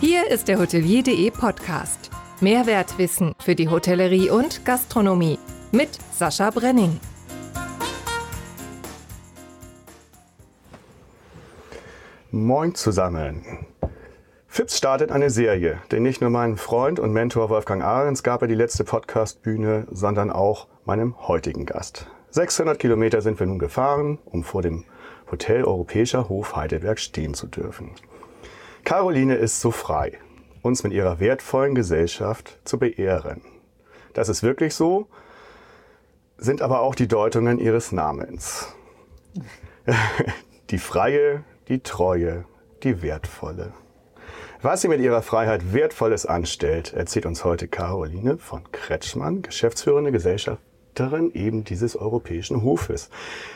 Hier ist der Hotelier.de Podcast. Mehrwertwissen für die Hotellerie und Gastronomie mit Sascha Brenning. Moin zusammen. Fips startet eine Serie, denn nicht nur meinem Freund und Mentor Wolfgang Ahrens gab er die letzte Podcastbühne, sondern auch meinem heutigen Gast. 600 Kilometer sind wir nun gefahren, um vor dem Hotel Europäischer Hof Heidelberg stehen zu dürfen. Caroline ist so frei, uns mit ihrer wertvollen Gesellschaft zu beehren. Das ist wirklich so, sind aber auch die Deutungen ihres Namens. Die freie, die treue, die wertvolle. Was sie mit ihrer Freiheit Wertvolles anstellt, erzählt uns heute Caroline von Kretschmann, geschäftsführende Gesellschafterin eben dieses europäischen Hofes.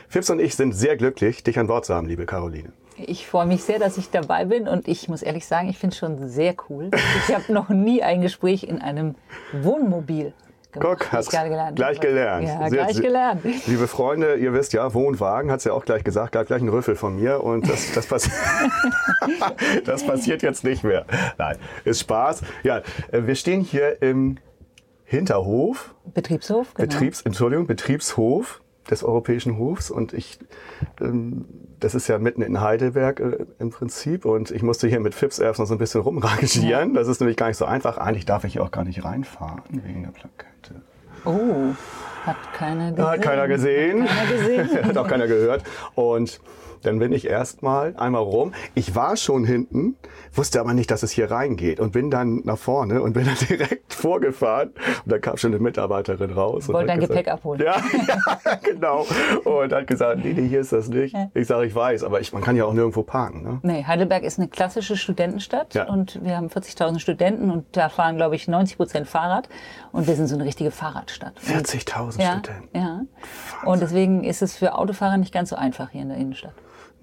Fips und ich sind sehr glücklich, dich an Bord zu haben, liebe Caroline. Ich freue mich sehr, dass ich dabei bin und ich muss ehrlich sagen, ich finde es schon sehr cool. Ich habe noch nie ein Gespräch in einem Wohnmobil gemacht. Guck, hast gleich gelernt. Gleich gelernt. Ja, sehr, gleich gelernt. Liebe Freunde, ihr wisst ja, Wohnwagen, hat es ja auch gleich gesagt, gab gleich einen Rüffel von mir und das, das, passi das passiert jetzt nicht mehr. Nein, ist Spaß. Ja, äh, wir stehen hier im Hinterhof. Betriebshof, genau. Betriebs, Entschuldigung, Betriebshof des Europäischen Hofs und ich, ähm, das ist ja mitten in Heidelberg äh, im Prinzip und ich musste hier mit Fips erst noch so ein bisschen rumrangieren. Ja. Das ist nämlich gar nicht so einfach. Eigentlich darf ich hier auch gar nicht reinfahren wegen der Plakette. Oh, hat keiner gesehen. Hat keiner gesehen. Hat, keiner gesehen. hat auch keiner gehört. Und dann bin ich erstmal einmal rum. Ich war schon hinten, wusste aber nicht, dass es hier reingeht und bin dann nach vorne und bin dann direkt vorgefahren. Und dann kam schon eine Mitarbeiterin raus. Wollte dein Gepäck abholen. Ja, ja, genau. Und hat gesagt, nee, nee, hier ist das nicht. Ich sage, ich weiß, aber ich, man kann ja auch nirgendwo parken. Ne? Nee, Heidelberg ist eine klassische Studentenstadt ja. und wir haben 40.000 Studenten und da fahren, glaube ich, 90 Prozent Fahrrad und wir sind so eine richtige Fahrradstadt. 40.000 ja, Studenten? Ja. Wahnsinn. Und deswegen ist es für Autofahrer nicht ganz so einfach hier in der Innenstadt.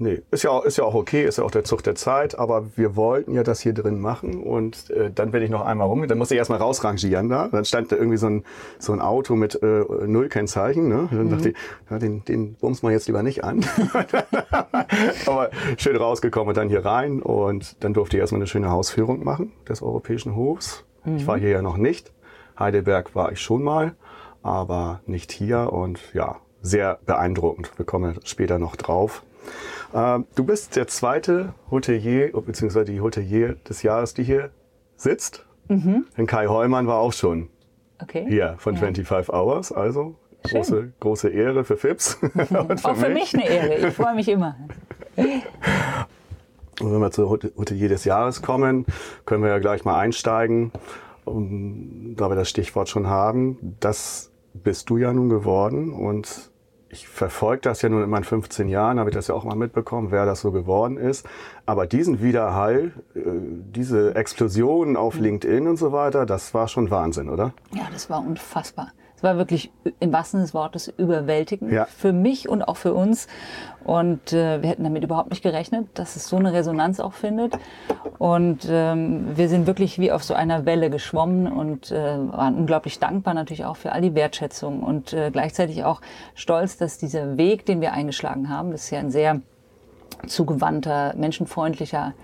Nee, ist ja, ist ja auch okay, ist ja auch der Zug der Zeit, aber wir wollten ja das hier drin machen und äh, dann bin ich noch einmal rum, dann musste ich erstmal rausrangieren da, dann stand da irgendwie so ein, so ein Auto mit äh, null Kennzeichen, ne? dann mhm. dachte ich, ja, den, den bums man jetzt lieber nicht an. aber schön rausgekommen und dann hier rein und dann durfte ich erstmal eine schöne Hausführung machen des Europäischen Hofs. Mhm. Ich war hier ja noch nicht, Heidelberg war ich schon mal, aber nicht hier und ja, sehr beeindruckend. Wir kommen später noch drauf. Ähm, du bist der zweite Hotelier, beziehungsweise die Hotelier des Jahres, die hier sitzt. Mhm. Denn Kai Heumann war auch schon okay. hier von ja. 25 Hours. Also große, große Ehre für Fips. für auch für mich. mich eine Ehre. Ich freue mich immer. Und wenn wir zur Hotelier des Jahres kommen, können wir ja gleich mal einsteigen, um, da wir das Stichwort schon haben. Das bist du ja nun geworden und ich verfolge das ja nun in meinen 15 Jahren, habe ich das ja auch mal mitbekommen, wer das so geworden ist. Aber diesen Widerhall, äh, diese Explosionen auf mhm. LinkedIn und so weiter, das war schon Wahnsinn, oder? Ja, das war unfassbar. Es war wirklich im wahrsten Sinne des Wortes überwältigend ja. für mich und auch für uns. Und äh, wir hätten damit überhaupt nicht gerechnet, dass es so eine Resonanz auch findet. Und ähm, wir sind wirklich wie auf so einer Welle geschwommen und äh, waren unglaublich dankbar natürlich auch für all die Wertschätzung und äh, gleichzeitig auch stolz, dass dieser Weg, den wir eingeschlagen haben, das ist ja ein sehr zugewandter, menschenfreundlicher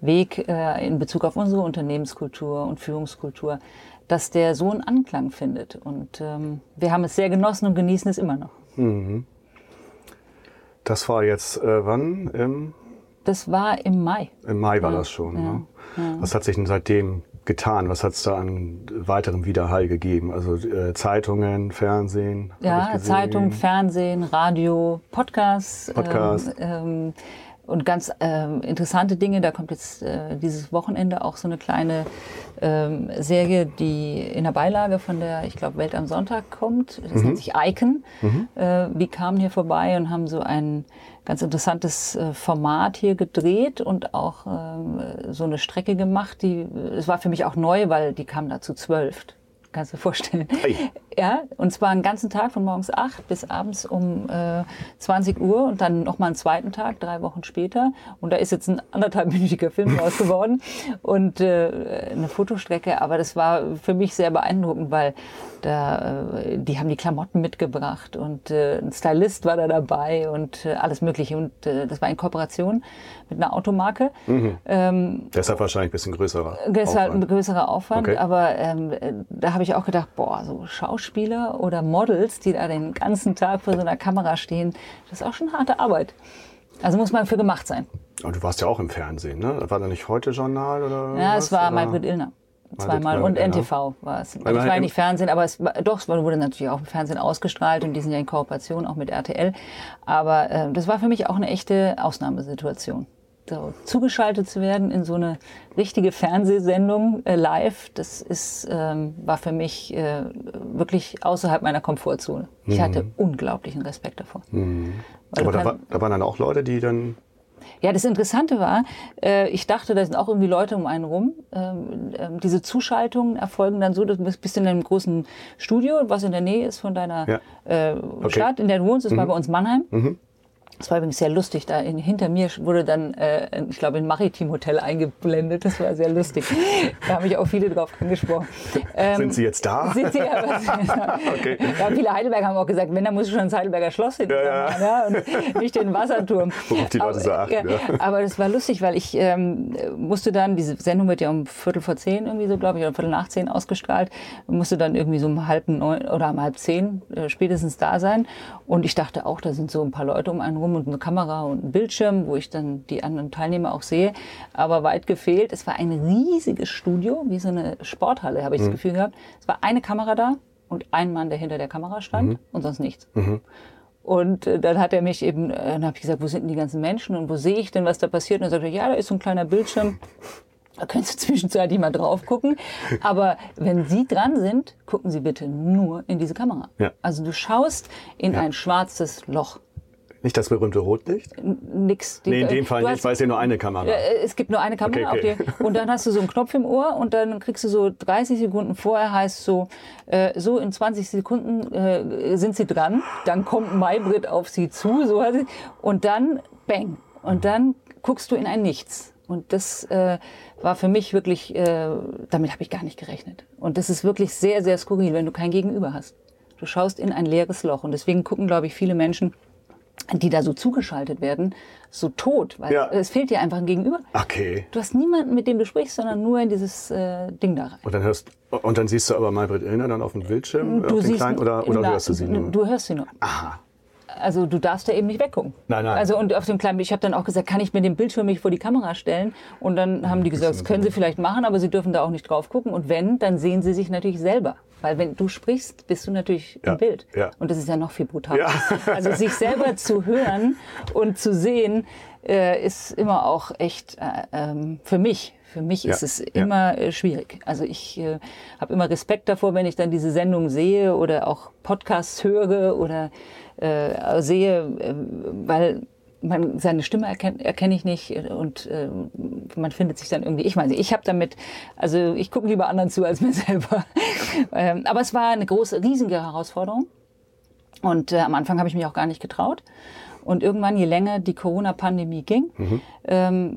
Weg äh, in Bezug auf unsere Unternehmenskultur und Führungskultur, dass der so einen Anklang findet. Und ähm, wir haben es sehr genossen und genießen es immer noch. Mhm. Das war jetzt äh, wann? Im das war im Mai. Im Mai war ja. das schon. Ja. Ne? Ja. Was hat sich denn seitdem getan? Was hat es da an weiterem Widerhall gegeben? Also äh, Zeitungen, Fernsehen? Ja, Zeitung, Fernsehen, Radio, Podcasts. Podcast. Ähm, ähm, und ganz ähm, interessante Dinge. Da kommt jetzt äh, dieses Wochenende auch so eine kleine ähm, Serie, die in der Beilage von der, ich glaube, Welt am Sonntag kommt. Das mhm. nennt sich Icon. Mhm. Äh, die kamen hier vorbei und haben so ein ganz interessantes äh, Format hier gedreht und auch ähm, so eine Strecke gemacht. Die, es war für mich auch neu, weil die kamen da zu zwölf kannst du dir vorstellen. Hey. Ja, und zwar einen ganzen Tag von morgens 8 bis abends um äh, 20 Uhr und dann nochmal einen zweiten Tag, drei Wochen später. Und da ist jetzt ein anderthalbminütiger Film raus geworden und äh, eine Fotostrecke. Aber das war für mich sehr beeindruckend, weil da, äh, die haben die Klamotten mitgebracht und äh, ein Stylist war da dabei und äh, alles Mögliche. Und äh, das war in Kooperation mit einer Automarke. Mhm. Ähm, Deshalb wahrscheinlich ein bisschen größerer Deshalb ein größerer Aufwand. Okay. Aber ähm, da habe ich auch gedacht, boah, so Schauspieler oder Models, die da den ganzen Tag vor so einer Kamera stehen, das ist auch schon harte Arbeit. Also muss man für gemacht sein. Und du warst ja auch im Fernsehen, ne? War da nicht heute Journal oder? Ja, was, es war Maybrit Illner. Zweimal. Und NTV war es. Also es war ja nicht Fernsehen, aber es war, doch, es wurde natürlich auch im Fernsehen ausgestrahlt und die sind ja in Kooperation auch mit RTL. Aber äh, das war für mich auch eine echte Ausnahmesituation. So, zugeschaltet zu werden in so eine richtige Fernsehsendung äh, live, das ist, ähm, war für mich äh, wirklich außerhalb meiner Komfortzone. Ich mhm. hatte unglaublichen Respekt davor. Mhm. Aber da, war, da waren dann auch Leute, die dann ja, das Interessante war, äh, ich dachte, da sind auch irgendwie Leute um einen rum. Ähm, äh, diese Zuschaltungen erfolgen dann so, du bist in einem großen Studio, was in der Nähe ist von deiner ja. äh, okay. Stadt, in der du wohnst. Das mhm. war bei uns Mannheim. Mhm. Das war übrigens sehr lustig. Da in, hinter mir wurde dann, äh, ich glaube, ein Maritim-Hotel eingeblendet. Das war sehr lustig. Da habe ich auch viele drauf angesprochen. Ähm, sind Sie jetzt da? Sind Sie ja, okay. ja, viele Heidelberger haben auch gesagt, wenn, dann muss ich schon ins Heidelberger Schloss hin. Ja, ja. ja, und nicht den Wasserturm. Worauf die Leute aber, so achten. Ja, aber das war lustig, weil ich ähm, musste dann, diese Sendung wird ja um Viertel vor zehn irgendwie so, glaube ich, oder Viertel nach zehn ausgestrahlt, musste dann irgendwie so um halb neun oder um halb zehn äh, spätestens da sein. Und ich dachte auch, da sind so ein paar Leute um einen rum rum und eine Kamera und ein Bildschirm, wo ich dann die anderen Teilnehmer auch sehe. Aber weit gefehlt, es war ein riesiges Studio, wie so eine Sporthalle, habe ich mhm. das Gefühl gehabt. Es war eine Kamera da und ein Mann, der hinter der Kamera stand mhm. und sonst nichts. Mhm. Und äh, dann hat er mich eben, äh, dann habe ich gesagt, wo sind denn die ganzen Menschen und wo sehe ich denn, was da passiert? Und er sagte, ja, da ist so ein kleiner Bildschirm. Da können Sie zwischenzeitlich mal drauf gucken. Aber wenn Sie dran sind, gucken Sie bitte nur in diese Kamera. Ja. Also du schaust in ja. ein schwarzes Loch. Nicht das berühmte Rotlicht? Nix. Nee, in dem Fall nicht, weil es ja nur eine Kamera. Es gibt nur eine Kamera okay, okay. auf dir. Und dann hast du so einen Knopf im Ohr und dann kriegst du so 30 Sekunden vorher heißt so, äh, so in 20 Sekunden äh, sind sie dran. Dann kommt Maybrit auf sie zu, so und dann bang. Und dann guckst du in ein Nichts. Und das äh, war für mich wirklich, äh, damit habe ich gar nicht gerechnet. Und das ist wirklich sehr, sehr skurril, wenn du kein Gegenüber hast. Du schaust in ein leeres Loch. Und deswegen gucken, glaube ich, viele Menschen die da so zugeschaltet werden, so tot, weil ja. es fehlt dir einfach ein Gegenüber. Okay. Du hast niemanden, mit dem du sprichst, sondern nur in dieses äh, Ding da rein. Und dann hörst und dann siehst du aber Maybrit Illner dann auf dem Bildschirm, du auf den kleinen, oder, oder hörst du sie nur? Du hörst sie nur. Aha. Also du darfst da eben nicht weggucken. Nein, nein. Also und auf dem kleinen, ich habe dann auch gesagt, kann ich mir den Bildschirm nicht vor die Kamera stellen? Und dann haben die gesagt, das können sie vielleicht machen, aber sie dürfen da auch nicht drauf gucken. Und wenn, dann sehen sie sich natürlich selber. Weil wenn du sprichst, bist du natürlich ja, im Bild. Ja. Und das ist ja noch viel brutaler. Ja. Also sich selber zu hören und zu sehen, äh, ist immer auch echt äh, ähm, für mich. Für mich ist es immer äh, schwierig. Also ich äh, habe immer Respekt davor, wenn ich dann diese Sendung sehe oder auch Podcasts höre oder äh, sehe, äh, weil man, seine Stimme erkenne erkenn ich nicht und äh, man findet sich dann irgendwie. Ich meine, ich habe damit, also ich gucke lieber anderen zu als mir selber. ähm, aber es war eine große, riesige Herausforderung und äh, am Anfang habe ich mich auch gar nicht getraut. Und irgendwann, je länger die Corona-Pandemie ging, mhm. ähm,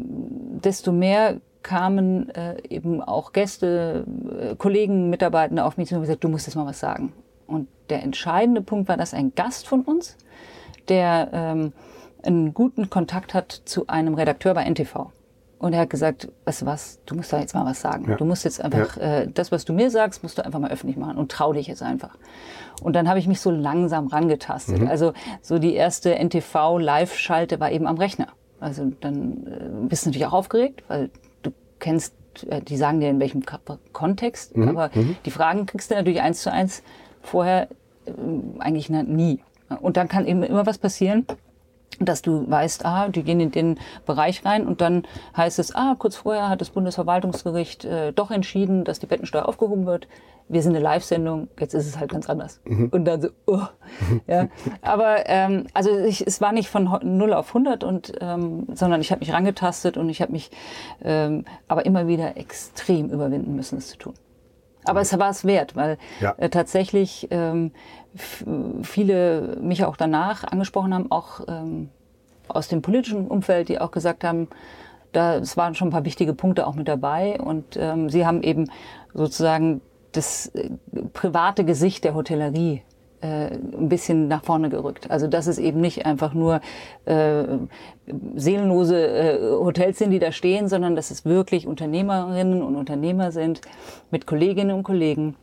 desto mehr kamen äh, eben auch Gäste, äh, Kollegen, Mitarbeiter auf mich zu und gesagt, du musst jetzt mal was sagen. Und der entscheidende Punkt war, dass ein Gast von uns, der ähm, einen guten Kontakt hat zu einem Redakteur bei NTV. Und er hat gesagt, weißt du was, du musst da jetzt mal was sagen. Ja. Du musst jetzt einfach, ja. äh, das, was du mir sagst, musst du einfach mal öffentlich machen und trau dich jetzt einfach. Und dann habe ich mich so langsam rangetastet. Mhm. Also so die erste NTV-Live-Schalte war eben am Rechner. Also dann äh, bist du natürlich auch aufgeregt, weil du kennst, äh, die sagen dir in welchem Kontext, mhm. aber mhm. die Fragen kriegst du natürlich eins zu eins vorher äh, eigentlich nie. Und dann kann eben immer was passieren, dass du weißt, ah, die gehen in den Bereich rein und dann heißt es, ah, kurz vorher hat das Bundesverwaltungsgericht äh, doch entschieden, dass die Bettensteuer aufgehoben wird. Wir sind eine Live-Sendung, jetzt ist es halt ganz anders. Mhm. Und dann so, oh, ja. Aber ähm, also ich, es war nicht von 0 auf 100, und, ähm, sondern ich habe mich rangetastet und ich habe mich ähm, aber immer wieder extrem überwinden müssen, es zu tun. Aber es war es wert, weil Ja. äh, tatsächlich ähm, viele mich auch danach angesprochen haben, auch ähm, aus dem politischen Umfeld, die auch gesagt haben, da es waren schon ein paar wichtige Punkte auch mit dabei und ähm, sie haben eben sozusagen das äh, private Gesicht der Hotellerie äh, ein bisschen nach vorne gerückt. Also dass es eben nicht einfach nur äh, seelenlose äh, Hotels sind, die da stehen, sondern dass es wirklich Unternehmerinnen und Unternehmer sind mit Kolleginnen und Kollegen,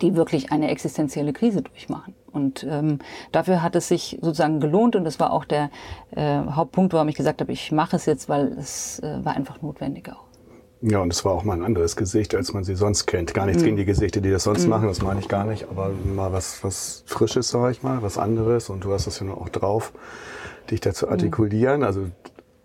die wirklich eine existenzielle Krise durchmachen. Und ähm, dafür hat es sich sozusagen gelohnt und das war auch der äh, Hauptpunkt, warum ich gesagt habe, ich mache es jetzt, weil es äh, war einfach notwendig auch. Ja, und es war auch mal ein anderes Gesicht, als man sie sonst kennt. Gar nichts gegen die Gesichter, die das sonst machen, das meine ich gar nicht, aber mal was, was Frisches, sag ich mal, was anderes. Und du hast es ja nur auch drauf, dich dazu artikulieren. Also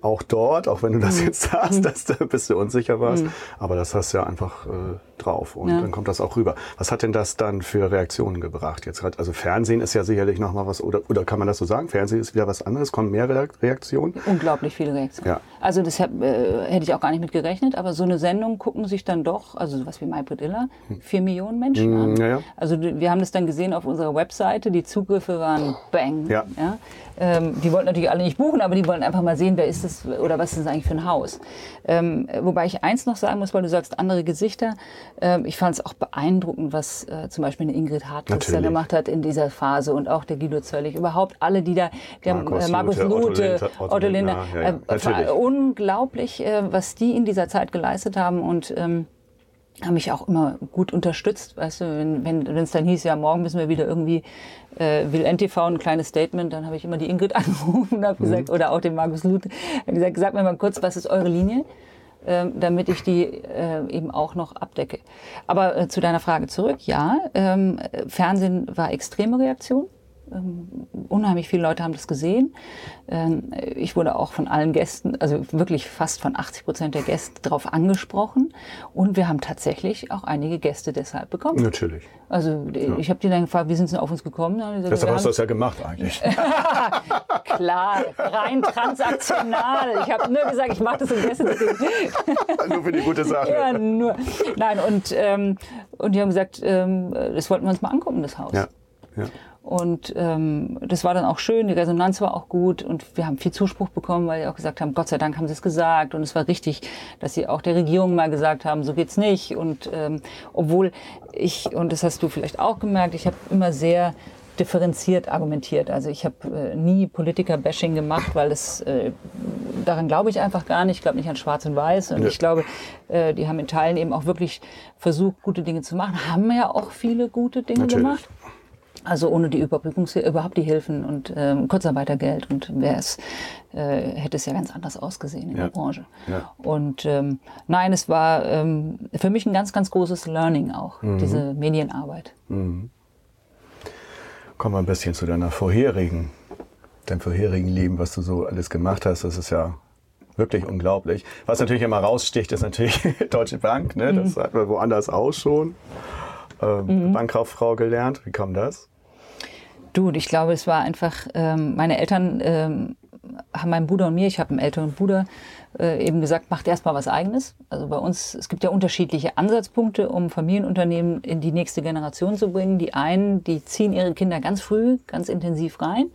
auch dort, auch wenn du das jetzt sagst, dass du ein bisschen unsicher warst, aber das hast du ja einfach äh, drauf und Ja. dann kommt das auch rüber. Was hat denn das dann für Reaktionen gebracht? Jetzt hat, also Fernsehen ist ja sicherlich noch mal was, oder, oder kann man das so sagen? Fernsehen ist wieder was anderes, kommen mehr Reak- Reaktionen? Unglaublich viele Reaktionen. Ja. Also das hab, äh, hätte ich auch gar nicht mit gerechnet, aber so eine Sendung gucken sich dann doch, also sowas wie My Bridilla, vier Millionen Menschen an. ja, ja. Also wir haben das dann gesehen auf unserer Webseite, die Zugriffe waren bang. Ja. Ähm, die wollten natürlich alle nicht buchen, aber die wollten einfach mal sehen, wer ist das oder was ist das eigentlich für ein Haus. Ähm, wobei ich eins noch sagen muss, weil du sagst, andere Gesichter. Ähm, ich fand es auch beeindruckend, was äh, zum Beispiel eine Ingrid Hartwig da gemacht hat in dieser Phase und auch der Guido Zöllig. Überhaupt alle, die da, der Markus äh, Markus Lute, Otto Lute, Lindner, Otto ja, ja, äh, unglaublich, äh, was die in dieser Zeit geleistet haben und ähm, haben mich auch immer gut unterstützt, weißt du, wenn es dann hieß, ja, morgen müssen wir wieder irgendwie, äh, will NTV ein kleines Statement, dann habe ich immer die Ingrid angerufen und habe Mhm. gesagt, oder auch den Markus Luth, gesagt, sag mir mal kurz, was ist eure Linie, ähm, damit ich die äh, eben auch noch abdecke. Aber äh, zu deiner Frage zurück, ja, ähm, äh, Fernsehen war extreme Reaktion. Ähm, unheimlich viele Leute haben das gesehen. Ähm, ich wurde auch von allen Gästen, also wirklich fast von 80 Prozent der Gäste darauf angesprochen. Und wir haben tatsächlich auch einige Gäste deshalb bekommen. Natürlich. Also ich habe die dann gefragt, wie sind sie denn auf uns gekommen? Gesagt, Deshalb wir hast du das ja gemacht eigentlich. Klar, rein transaktional. Ich habe nur gesagt, ich mache das im Gästebedingung. Nur für die gute Sache. Ja, nur. Nein, und, ähm, und die haben gesagt, ähm, das wollten wir uns mal angucken, das Haus. Ja. ja. Und ähm, das war dann auch schön, die Resonanz war auch gut und wir haben viel Zuspruch bekommen, weil die auch gesagt haben, Gott sei Dank haben sie es gesagt und es war richtig, dass sie auch der Regierung mal gesagt haben, so geht's nicht. Und ähm, obwohl ich, und das hast du vielleicht auch gemerkt, ich habe immer sehr differenziert argumentiert. Also ich habe äh, nie Politiker-Bashing gemacht, weil das äh, daran glaube ich einfach gar nicht. Ich glaube nicht an Schwarz und Weiß. Und Ja. ich glaube, äh, die haben in Teilen eben auch wirklich versucht, gute Dinge zu machen. Haben ja auch viele gute Dinge Natürlich. gemacht. Also ohne die Überbrückungshilfe, überhaupt die Hilfen und ähm, Kurzarbeitergeld und wäre es, äh, hätte es ja ganz anders ausgesehen in Ja. der Branche. Ja. Und ähm, nein, es war ähm, für mich ein ganz, ganz großes Learning auch, Mhm. diese Medienarbeit. Kommen wir ein bisschen zu deiner vorherigen, deinem vorherigen Leben, was du so alles gemacht hast. Das ist ja wirklich unglaublich. Was natürlich immer raussticht, ist natürlich Deutsche Bank. Ne? Das Mhm. hat man woanders auch schon. Ähm, Bankkauffrau gelernt. Wie kam das? Du, ich glaube, es war einfach, ähm, meine Eltern ähm, haben meinem Bruder und mir, ich habe einen älteren Bruder, äh, eben gesagt, macht erst mal was eigenes. Also bei uns, es gibt ja unterschiedliche Ansatzpunkte, um Familienunternehmen in die nächste Generation zu bringen. Die einen, die ziehen ihre Kinder ganz früh, ganz intensiv rein.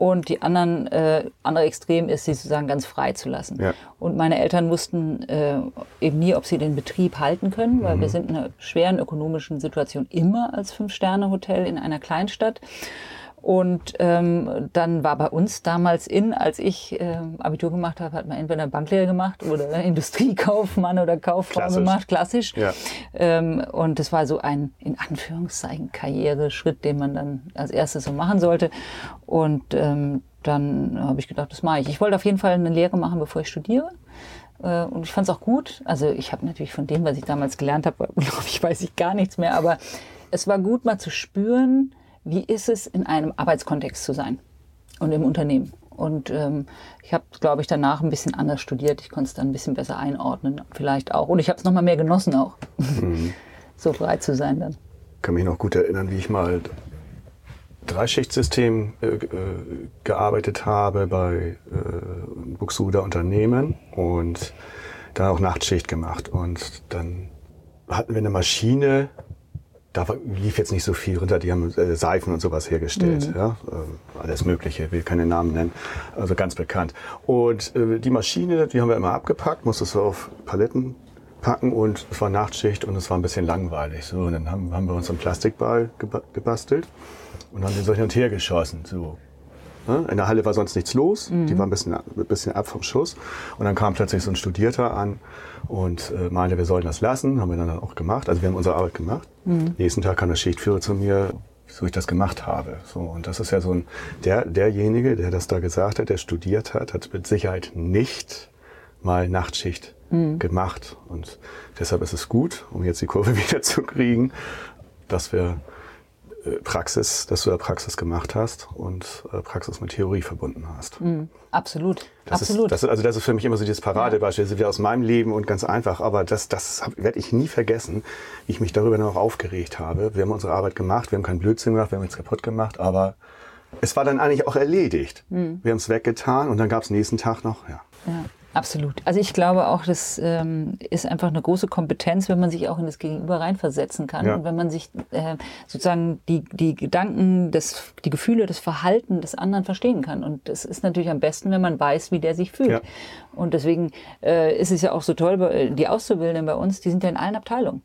Und die anderen, äh, andere Extrem ist, sie sozusagen ganz frei zu lassen. Ja. Und meine Eltern wussten äh, eben nie, ob sie den Betrieb halten können, weil wir sind in einer schweren ökonomischen Situation immer als Fünf-Sterne-Hotel in einer Kleinstadt. Und ähm, dann war bei uns damals in, als ich ähm, Abitur gemacht habe, hat man entweder Banklehre gemacht oder Industriekaufmann oder Kauffrau Klassisch. gemacht, klassisch. Ja. Ähm, und das war so ein, in Anführungszeichen, Karriereschritt, den man dann als erstes so machen sollte. Und ähm, dann habe ich gedacht, das mache ich. Ich wollte auf jeden Fall eine Lehre machen, bevor ich studiere. Äh, Und ich fand es auch gut. Also ich habe natürlich von dem, was ich damals gelernt habe, glaube ich, weiß ich gar nichts mehr. Aber es war gut, mal zu spüren, wie ist es, in einem Arbeitskontext zu sein und im Unternehmen. Und ähm, ich habe, glaube ich, danach ein bisschen anders studiert. Ich konnte es dann ein bisschen besser einordnen, vielleicht auch. Und ich habe es nochmal mehr genossen auch, so frei zu sein dann. kann mich noch gut erinnern, wie ich mal Dreischichtsystem äh, äh, gearbeitet habe bei äh, Buxuda Unternehmen und da auch Nachtschicht gemacht. Und dann hatten wir eine Maschine, da lief jetzt nicht so viel runter, die haben äh, Seifen und sowas hergestellt, mhm. ja, äh, alles Mögliche, will keine Namen nennen, also ganz bekannt. Und äh, die Maschine, die haben wir immer abgepackt, musste so auf Paletten packen und es war Nachtschicht und es war ein bisschen langweilig. So, und dann haben, haben wir uns einen Plastikball gebastelt und haben den so hin und her geschossen. So. Ne? In der Halle war sonst nichts los, mhm. die war ein bisschen, ein bisschen ab vom Schuss. Und dann kam plötzlich so ein Studierter an und äh, meinte, wir sollen das lassen. Haben wir dann auch gemacht. Also wir haben unsere Arbeit gemacht. Mhm. Nächsten Tag kam der Schichtführer zu mir, wieso ich das gemacht habe. So, und das ist ja so ein, der, derjenige, der das da gesagt hat, der studiert hat, hat mit Sicherheit nicht mal Nachtschicht mhm. gemacht. Und deshalb ist es gut, um jetzt die Kurve wieder zu kriegen, dass wir Praxis, dass du ja Praxis gemacht hast und äh, Praxis mit Theorie verbunden hast. Mhm. Absolut. Das Absolut. Ist, das, also das ist für mich immer so dieses Paradebeispiel, das ist wieder aus meinem Leben und ganz einfach, aber das, das werde ich nie vergessen, wie ich mich darüber noch aufgeregt habe. Wir haben unsere Arbeit gemacht, wir haben keinen Blödsinn gemacht, wir haben nichts kaputt gemacht, aber es war dann eigentlich auch erledigt. Mhm. Wir haben es weggetan und dann gab es nächsten Tag noch, ja. ja. Absolut. Also ich glaube auch, das ähm, ist einfach eine große Kompetenz, wenn man sich auch in das Gegenüber reinversetzen kann ja. und wenn man sich äh, sozusagen die, die Gedanken, das, die Gefühle, das Verhalten des anderen verstehen kann. Und das ist natürlich am besten, wenn man weiß, wie der sich fühlt. Ja. Und deswegen äh, ist es ja auch so toll, die Auszubildenden bei uns, die sind ja in allen Abteilungen.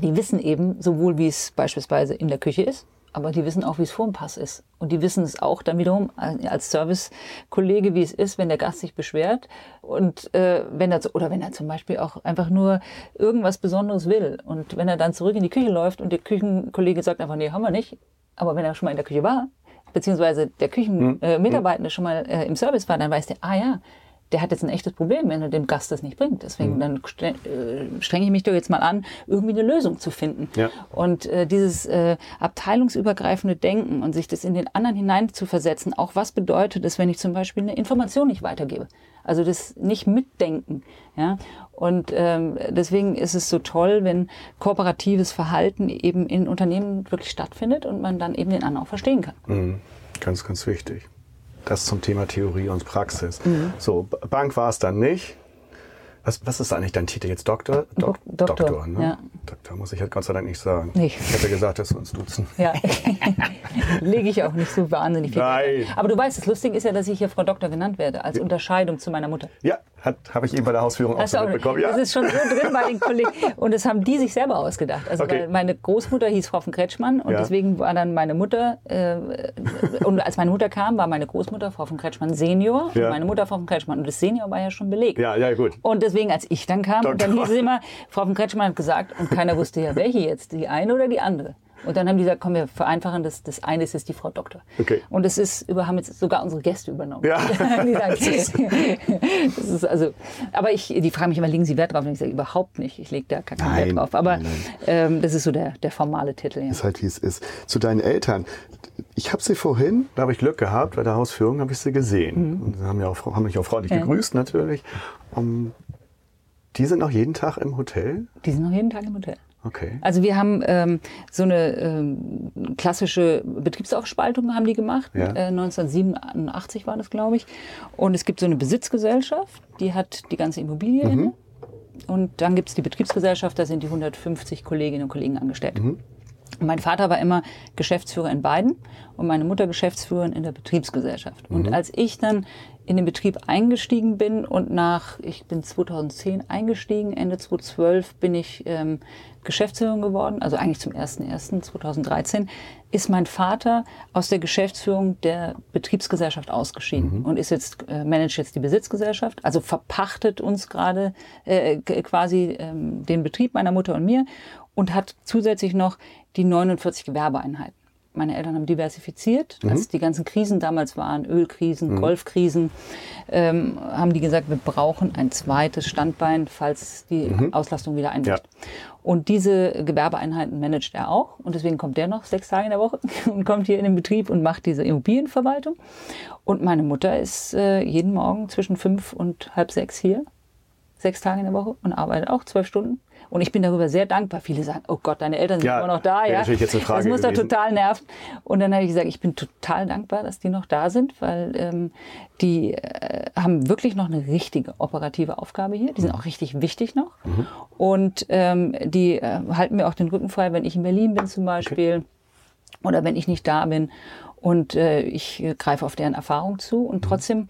Die wissen eben sowohl, wie es beispielsweise in der Küche ist, aber die wissen auch, wie es vor dem Pass ist. Und die wissen es auch dann wiederum als Servicekollege, wie es ist, wenn der Gast sich beschwert und äh, wenn er oder wenn er zum Beispiel auch einfach nur irgendwas Besonderes will und wenn er dann zurück in die Küche läuft und der Küchenkollege sagt einfach, nee, haben wir nicht. Aber wenn er schon mal in der Küche war, beziehungsweise der Küchenmitarbeitende hm. äh, schon mal äh, im Service war, dann weiß der, ah ja, der hat jetzt ein echtes Problem, wenn er dem Gast das nicht bringt. Deswegen mhm. dann äh, strenge ich mich doch jetzt mal an, irgendwie eine Lösung zu finden. Ja. Und äh, dieses äh, abteilungsübergreifende Denken und sich das in den anderen hinein zu versetzen, auch was bedeutet es, wenn ich zum Beispiel eine Information nicht weitergebe. Also das nicht mitdenken. Ja? Und ähm, deswegen ist es so toll, wenn kooperatives Verhalten eben in Unternehmen wirklich stattfindet und man dann eben den anderen auch verstehen kann. Mhm. Ganz, ganz wichtig. Das zum Thema Theorie und Praxis. Mhm. So, Bank war es dann nicht. Was, was ist eigentlich dein Titel jetzt? Doktor? Dok Doktor, Doktor ne? ja. Doktor muss ich halt Gott sei Dank nicht sagen. Nicht. Ich hätte gesagt, dass wir uns duzen. Ja, lege ich auch nicht so wahnsinnig viel. Nein. Aber du weißt, das Lustige ist ja, dass ich hier Frau Doktor genannt werde, als Unterscheidung zu meiner Mutter. Ja, habe ich eben bei der Hausführung auch so mitbekommen. Ja. Das ist schon so drin bei den Kollegen. Und das haben die sich selber ausgedacht. Also okay. meine Großmutter hieß Frau von Kretschmann und ja. deswegen war dann meine Mutter, äh, und als meine Mutter kam, war meine Großmutter Frau von Kretschmann Senior ja. und meine Mutter Frau von Kretschmann. Und das Senior war ja schon belegt. Ja, ja, gut. Und deswegen, als ich dann kam, dann hieß es immer, Frau von Kretschmann hat gesagt, und keiner wusste ja, welche jetzt, die eine oder die andere. Und dann haben die gesagt, komm, wir vereinfachen das. Das eine ist jetzt die Frau Doktor. Okay. Und das ist, über, haben jetzt sogar unsere Gäste übernommen. Ja. die sagen, das ist also, aber ich, die fragen mich immer, legen Sie Wert drauf? Und ich sage, überhaupt nicht. Ich lege da keinen Wert drauf. Aber nein, nein. Ähm, das ist so der, der formale Titel. Ja. Ist halt, wie es ist. Zu deinen Eltern. Ich habe sie vorhin, da habe ich Glück gehabt, bei der Hausführung habe ich sie gesehen. Mhm. Und sie haben, ja auch, haben mich auch freundlich ja. gegrüßt natürlich. Um, die sind noch jeden Tag im Hotel? Die sind noch jeden Tag im Hotel. Okay. Also wir haben ähm, so eine ähm, klassische Betriebsaufspaltung haben die gemacht. Ja. Äh, 1987 war das, glaube ich. Und es gibt so eine Besitzgesellschaft, die hat die ganze Immobilie mhm. Und dann gibt es die Betriebsgesellschaft, da sind die 150 Kolleginnen und Kollegen angestellt. Mhm. Mein Vater war immer Geschäftsführer in beiden und meine Mutter Geschäftsführerin in der Betriebsgesellschaft. Mhm. Und als ich dann in den Betrieb eingestiegen bin und nach, ich bin 2010 eingestiegen, Ende 2012 bin ich ähm, Geschäftsführerin geworden, also eigentlich zum 01.01.2013, ist mein Vater aus der Geschäftsführung der Betriebsgesellschaft ausgeschieden mhm. und ist jetzt, äh, managt jetzt die Besitzgesellschaft, also verpachtet uns gerade äh, quasi ähm, den Betrieb meiner Mutter und mir und hat zusätzlich noch die 49 Gewerbeeinheiten. Meine Eltern haben diversifiziert, mhm. als die ganzen Krisen damals waren, Ölkrisen, mhm. Golfkrisen, ähm, haben die gesagt, wir brauchen ein zweites Standbein, falls die mhm. Auslastung wieder einbricht. Ja. Und diese Gewerbeeinheiten managt er auch. Und deswegen kommt der noch sechs Tage in der Woche und kommt hier in den Betrieb und macht diese Immobilienverwaltung. Und meine Mutter ist äh, jeden Morgen zwischen fünf und halb sechs hier sechs Tage in der Woche und arbeite auch zwölf Stunden. Und ich bin darüber sehr dankbar. Viele sagen, oh Gott, deine Eltern sind Ja, immer noch da. Ja, natürlich jetzt eine Frage das muss doch total nerven. Und dann habe ich gesagt, ich bin total dankbar, dass die noch da sind, weil ähm, die äh, haben wirklich noch eine richtige operative Aufgabe hier. Die sind Mhm. auch richtig wichtig noch. Und ähm, die äh, halten mir auch den Rücken frei, wenn ich in Berlin bin zum Beispiel oder wenn ich nicht da bin. Und äh, ich greife auf deren Erfahrung zu. Und trotzdem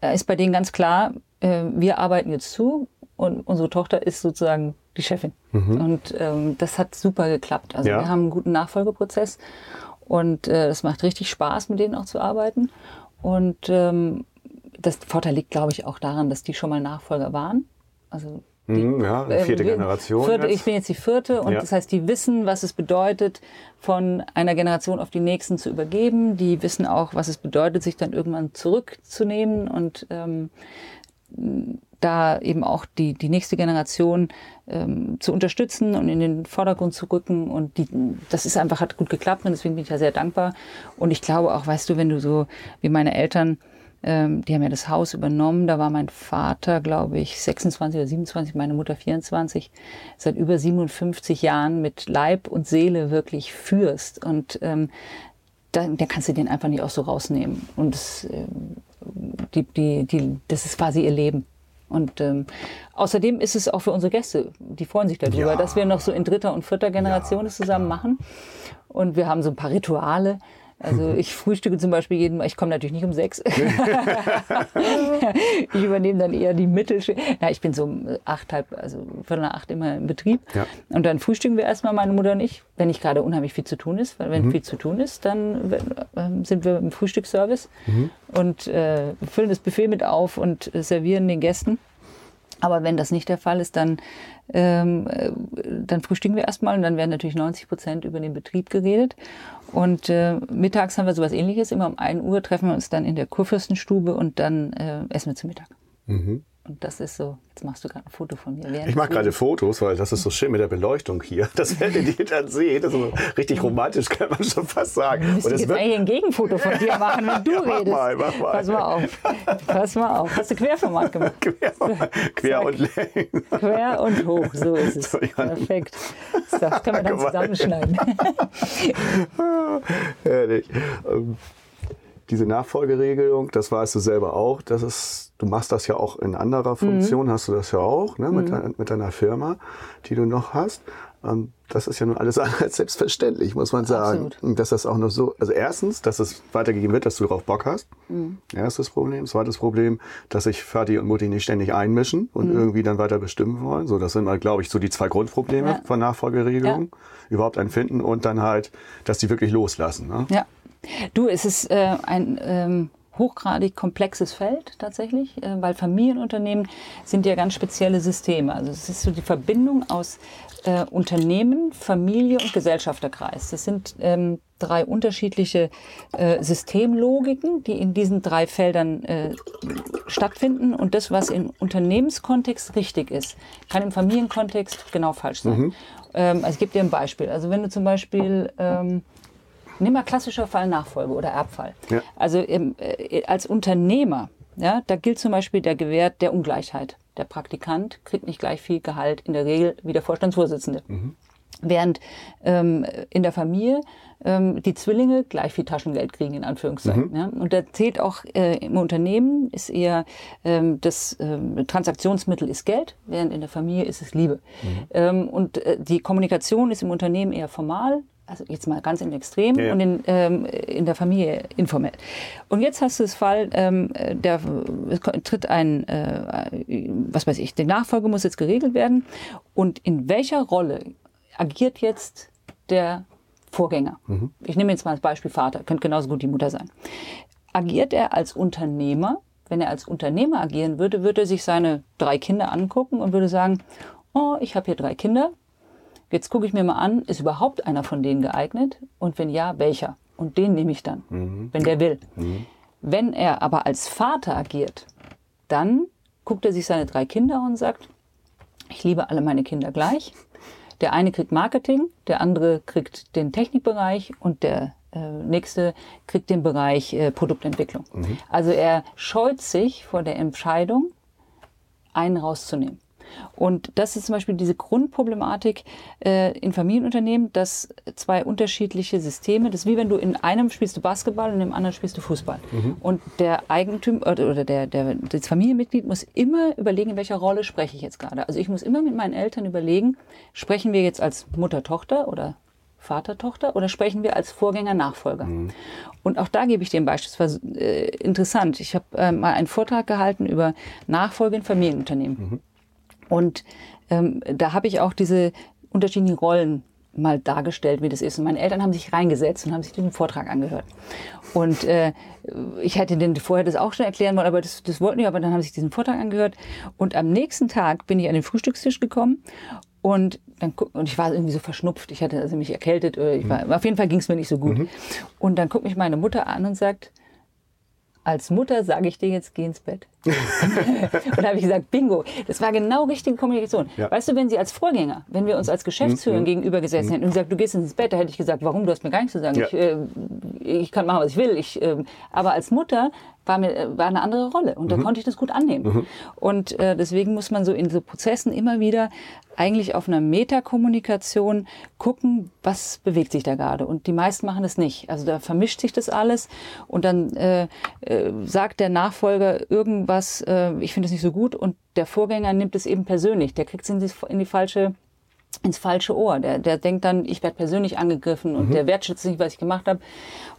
äh, ist bei denen ganz klar, äh, wir arbeiten jetzt zu und unsere Tochter ist sozusagen die Chefin. Und ähm, das hat super geklappt. Also Ja. wir haben einen guten Nachfolgeprozess und äh, es macht richtig Spaß, mit denen auch zu arbeiten. Und ähm, das Vorteil liegt, glaube ich, auch daran, dass die schon mal Nachfolger waren. Also die, Mhm, ja, äh, vierte wir- Generation. Vierte, ich bin jetzt die vierte und Ja. das heißt, die wissen, was es bedeutet, von einer Generation auf die nächsten zu übergeben. Die wissen auch, was es bedeutet, sich dann irgendwann zurückzunehmen und ähm, da eben auch die, die nächste Generation ähm, zu unterstützen und in den Vordergrund zu rücken. Und die, das ist einfach, hat gut geklappt und deswegen bin ich ja sehr dankbar. Und ich glaube auch, weißt du, wenn du so wie meine Eltern, ähm, die haben ja das Haus übernommen, da war mein Vater, glaube ich, 26 oder 27, meine Mutter 24, seit über 57 Jahren mit Leib und Seele wirklich führst. Und ähm, dann, dann kannst du den einfach nicht auch so rausnehmen. Und das, ähm, die, die, die, das ist quasi ihr Leben. Und ähm, außerdem ist es auch für unsere Gäste, die freuen sich darüber, Ja. dass wir noch so in dritter und vierter Generation das zusammen machen. Und wir haben so ein paar Rituale. Also ich frühstücke zum Beispiel jeden Mal, ich komme natürlich nicht um sechs. ich übernehme dann eher die Mittelschicht. Ja, ich bin so um acht, halb, also viertel nach acht immer im Betrieb. Ja. Und dann frühstücken wir erstmal, meine Mutter und ich, wenn nicht gerade unheimlich viel zu tun ist. Weil Mhm. wenn viel zu tun ist, dann äh, sind wir im Frühstücksservice Mhm. und äh, füllen das Buffet mit auf und servieren den Gästen. Aber wenn das nicht der Fall ist, dann, ähm, äh, dann frühstücken wir erstmal und dann werden natürlich 90 Prozent über den Betrieb geredet. Und äh, mittags haben wir sowas ähnliches. Immer um 1 Uhr treffen wir uns dann in der Kurfürstenstube und dann äh, essen wir zu Mittag. Und das ist so, jetzt machst du gerade ein Foto von mir. während. Ich mache gerade. Fotos, weil das ist so schön mit der Beleuchtung hier. Das werdet ihr dann sehen. Das ist so richtig romantisch, kann man schon fast sagen. Müsste Und ich es jetzt wird, eigentlich ein Gegenfoto von dir machen, wenn du Ja, mach redest. mal, mach mal. Pass mal auf. Pass mal auf. Hast du Querformat gemacht? quer, quer Zack. und längs. Quer und hoch, so ist es. So. Perfekt. So, Das können wir dann mal. zusammenschneiden. Herrlich. Ähm, Diese Nachfolgeregelung, das weißt du selber auch, das ist, du machst das ja auch in anderer Funktion, hast du das ja auch, ne, mit, dein- mit deiner Firma, die du noch hast. Ähm, Das ist ja nun alles andere als selbstverständlich, muss man sagen. Absolut. Dass das auch noch so, also erstens, dass es weitergegeben wird, dass du darauf Bock hast. Erstes Problem. Zweites Problem, dass sich Vati und Mutti nicht ständig einmischen und irgendwie dann weiter bestimmen wollen. So, das sind mal, glaube ich, so die zwei Grundprobleme Ja. von Nachfolgeregelungen. Überhaupt ein Finden und dann halt, dass die wirklich loslassen. Ne? Ja. Du, es ist äh, ein ähm, hochgradig komplexes Feld tatsächlich, äh, weil Familienunternehmen sind ja ganz spezielle Systeme. Also es ist so die Verbindung aus äh, Unternehmen, Familie und Gesellschafterkreis. Das sind ähm, drei unterschiedliche äh, Systemlogiken, die in diesen drei Feldern äh, stattfinden. Und das, was im Unternehmenskontext richtig ist, kann im Familienkontext genau falsch sein. Ähm, also ich gebe dir ein Beispiel. Also wenn du zum Beispiel ähm, Nimm mal klassischer Fall Nachfolge oder Erbfall. Ja. Also ähm, äh, als Unternehmer, ja, da gilt zum Beispiel der Gewährt der Ungleichheit. Der Praktikant kriegt nicht gleich viel Gehalt in der Regel wie der Vorstandsvorsitzende. Während ähm, in der Familie ähm, die Zwillinge gleich viel Taschengeld kriegen, in Anführungszeichen. Ja? Und da zählt auch äh, im Unternehmen ist eher ähm, das ähm, Transaktionsmittel ist Geld, während in der Familie ist es Liebe. Ähm, und äh, die Kommunikation ist im Unternehmen eher formal, also jetzt mal ganz im Extrem Ja, ja. und in, ähm, in der Familie informell. Und jetzt hast du das Fall, ähm, der es tritt ein, äh, was weiß ich, die Nachfolge muss jetzt geregelt werden. Und in welcher Rolle agiert jetzt der Vorgänger? Ich nehme jetzt mal als Beispiel Vater, könnte genauso gut die Mutter sein. Agiert er als Unternehmer? Wenn er als Unternehmer agieren würde, würde er sich seine drei Kinder angucken und würde sagen, oh, ich habe hier drei Kinder, Jetzt gucke ich mir mal an, ist überhaupt einer von denen geeignet? Und wenn ja, welcher? Und den nehme ich dann, wenn der will. Wenn er aber als Vater agiert, dann guckt er sich seine drei Kinder und sagt, ich liebe alle meine Kinder gleich. Der eine kriegt Marketing, der andere kriegt den Technikbereich und der äh, nächste kriegt den Bereich äh, Produktentwicklung. Also er scheut sich vor der Entscheidung, einen rauszunehmen. Und das ist zum Beispiel diese Grundproblematik äh, in Familienunternehmen, dass zwei unterschiedliche Systeme, das ist wie wenn du in einem spielst du Basketball und in dem anderen spielst du Fußball. Mhm. Und der Eigentümer oder, oder der, der, das Familienmitglied muss immer überlegen, in welcher Rolle spreche ich jetzt gerade. Also ich muss immer mit meinen Eltern überlegen, sprechen wir jetzt als Mutter-Tochter oder Vater-Tochter oder sprechen wir als Vorgänger-Nachfolger? Mhm. Und auch da gebe ich dir ein Beispiel. Das war äh, interessant. Ich habe äh, mal einen Vortrag gehalten über Nachfolge in Familienunternehmen. Mhm. Und ähm, da habe ich auch diese unterschiedlichen Rollen mal dargestellt, wie das ist. Und meine Eltern haben sich reingesetzt und haben sich den Vortrag angehört. Und äh, ich hätte denen vorher das auch schon erklären wollen, aber das, das wollten die, aber dann haben sie sich diesen Vortrag angehört. Und am nächsten Tag bin ich an den Frühstückstisch gekommen und dann und ich war irgendwie so verschnupft. Ich hatte also mich erkältet. Ich war, mhm. Auf jeden Fall ging es mir nicht so gut. Mhm. Und dann guckt mich meine Mutter an und sagt, als Mutter sage ich dir jetzt, geh ins Bett. und da habe ich gesagt, bingo, das war genau richtige Kommunikation. Ja. Weißt du, wenn sie als Vorgänger, wenn wir uns als Geschäftsführer mhm. gegenüber gesessen mhm. hätten und gesagt, du gehst ins Bett, da hätte ich gesagt, warum, du hast mir gar nichts zu sagen. Ja. Ich, äh, ich kann machen, was ich will. Ich, äh, aber als Mutter war mir äh, war eine andere Rolle und da mhm. konnte ich das gut annehmen. Mhm. Und äh, deswegen muss man so in so Prozessen immer wieder eigentlich auf einer Metakommunikation gucken, was bewegt sich da gerade. Und die meisten machen das nicht. Also da vermischt sich das alles und dann äh, äh, sagt der Nachfolger irgendwas, äh, ich finde es nicht so gut und der Vorgänger nimmt es eben persönlich. Der kriegt es in die, in die falsche ins falsche Ohr. Der, der denkt dann, ich werde persönlich angegriffen und mhm. der wertschätzt nicht, was ich gemacht habe.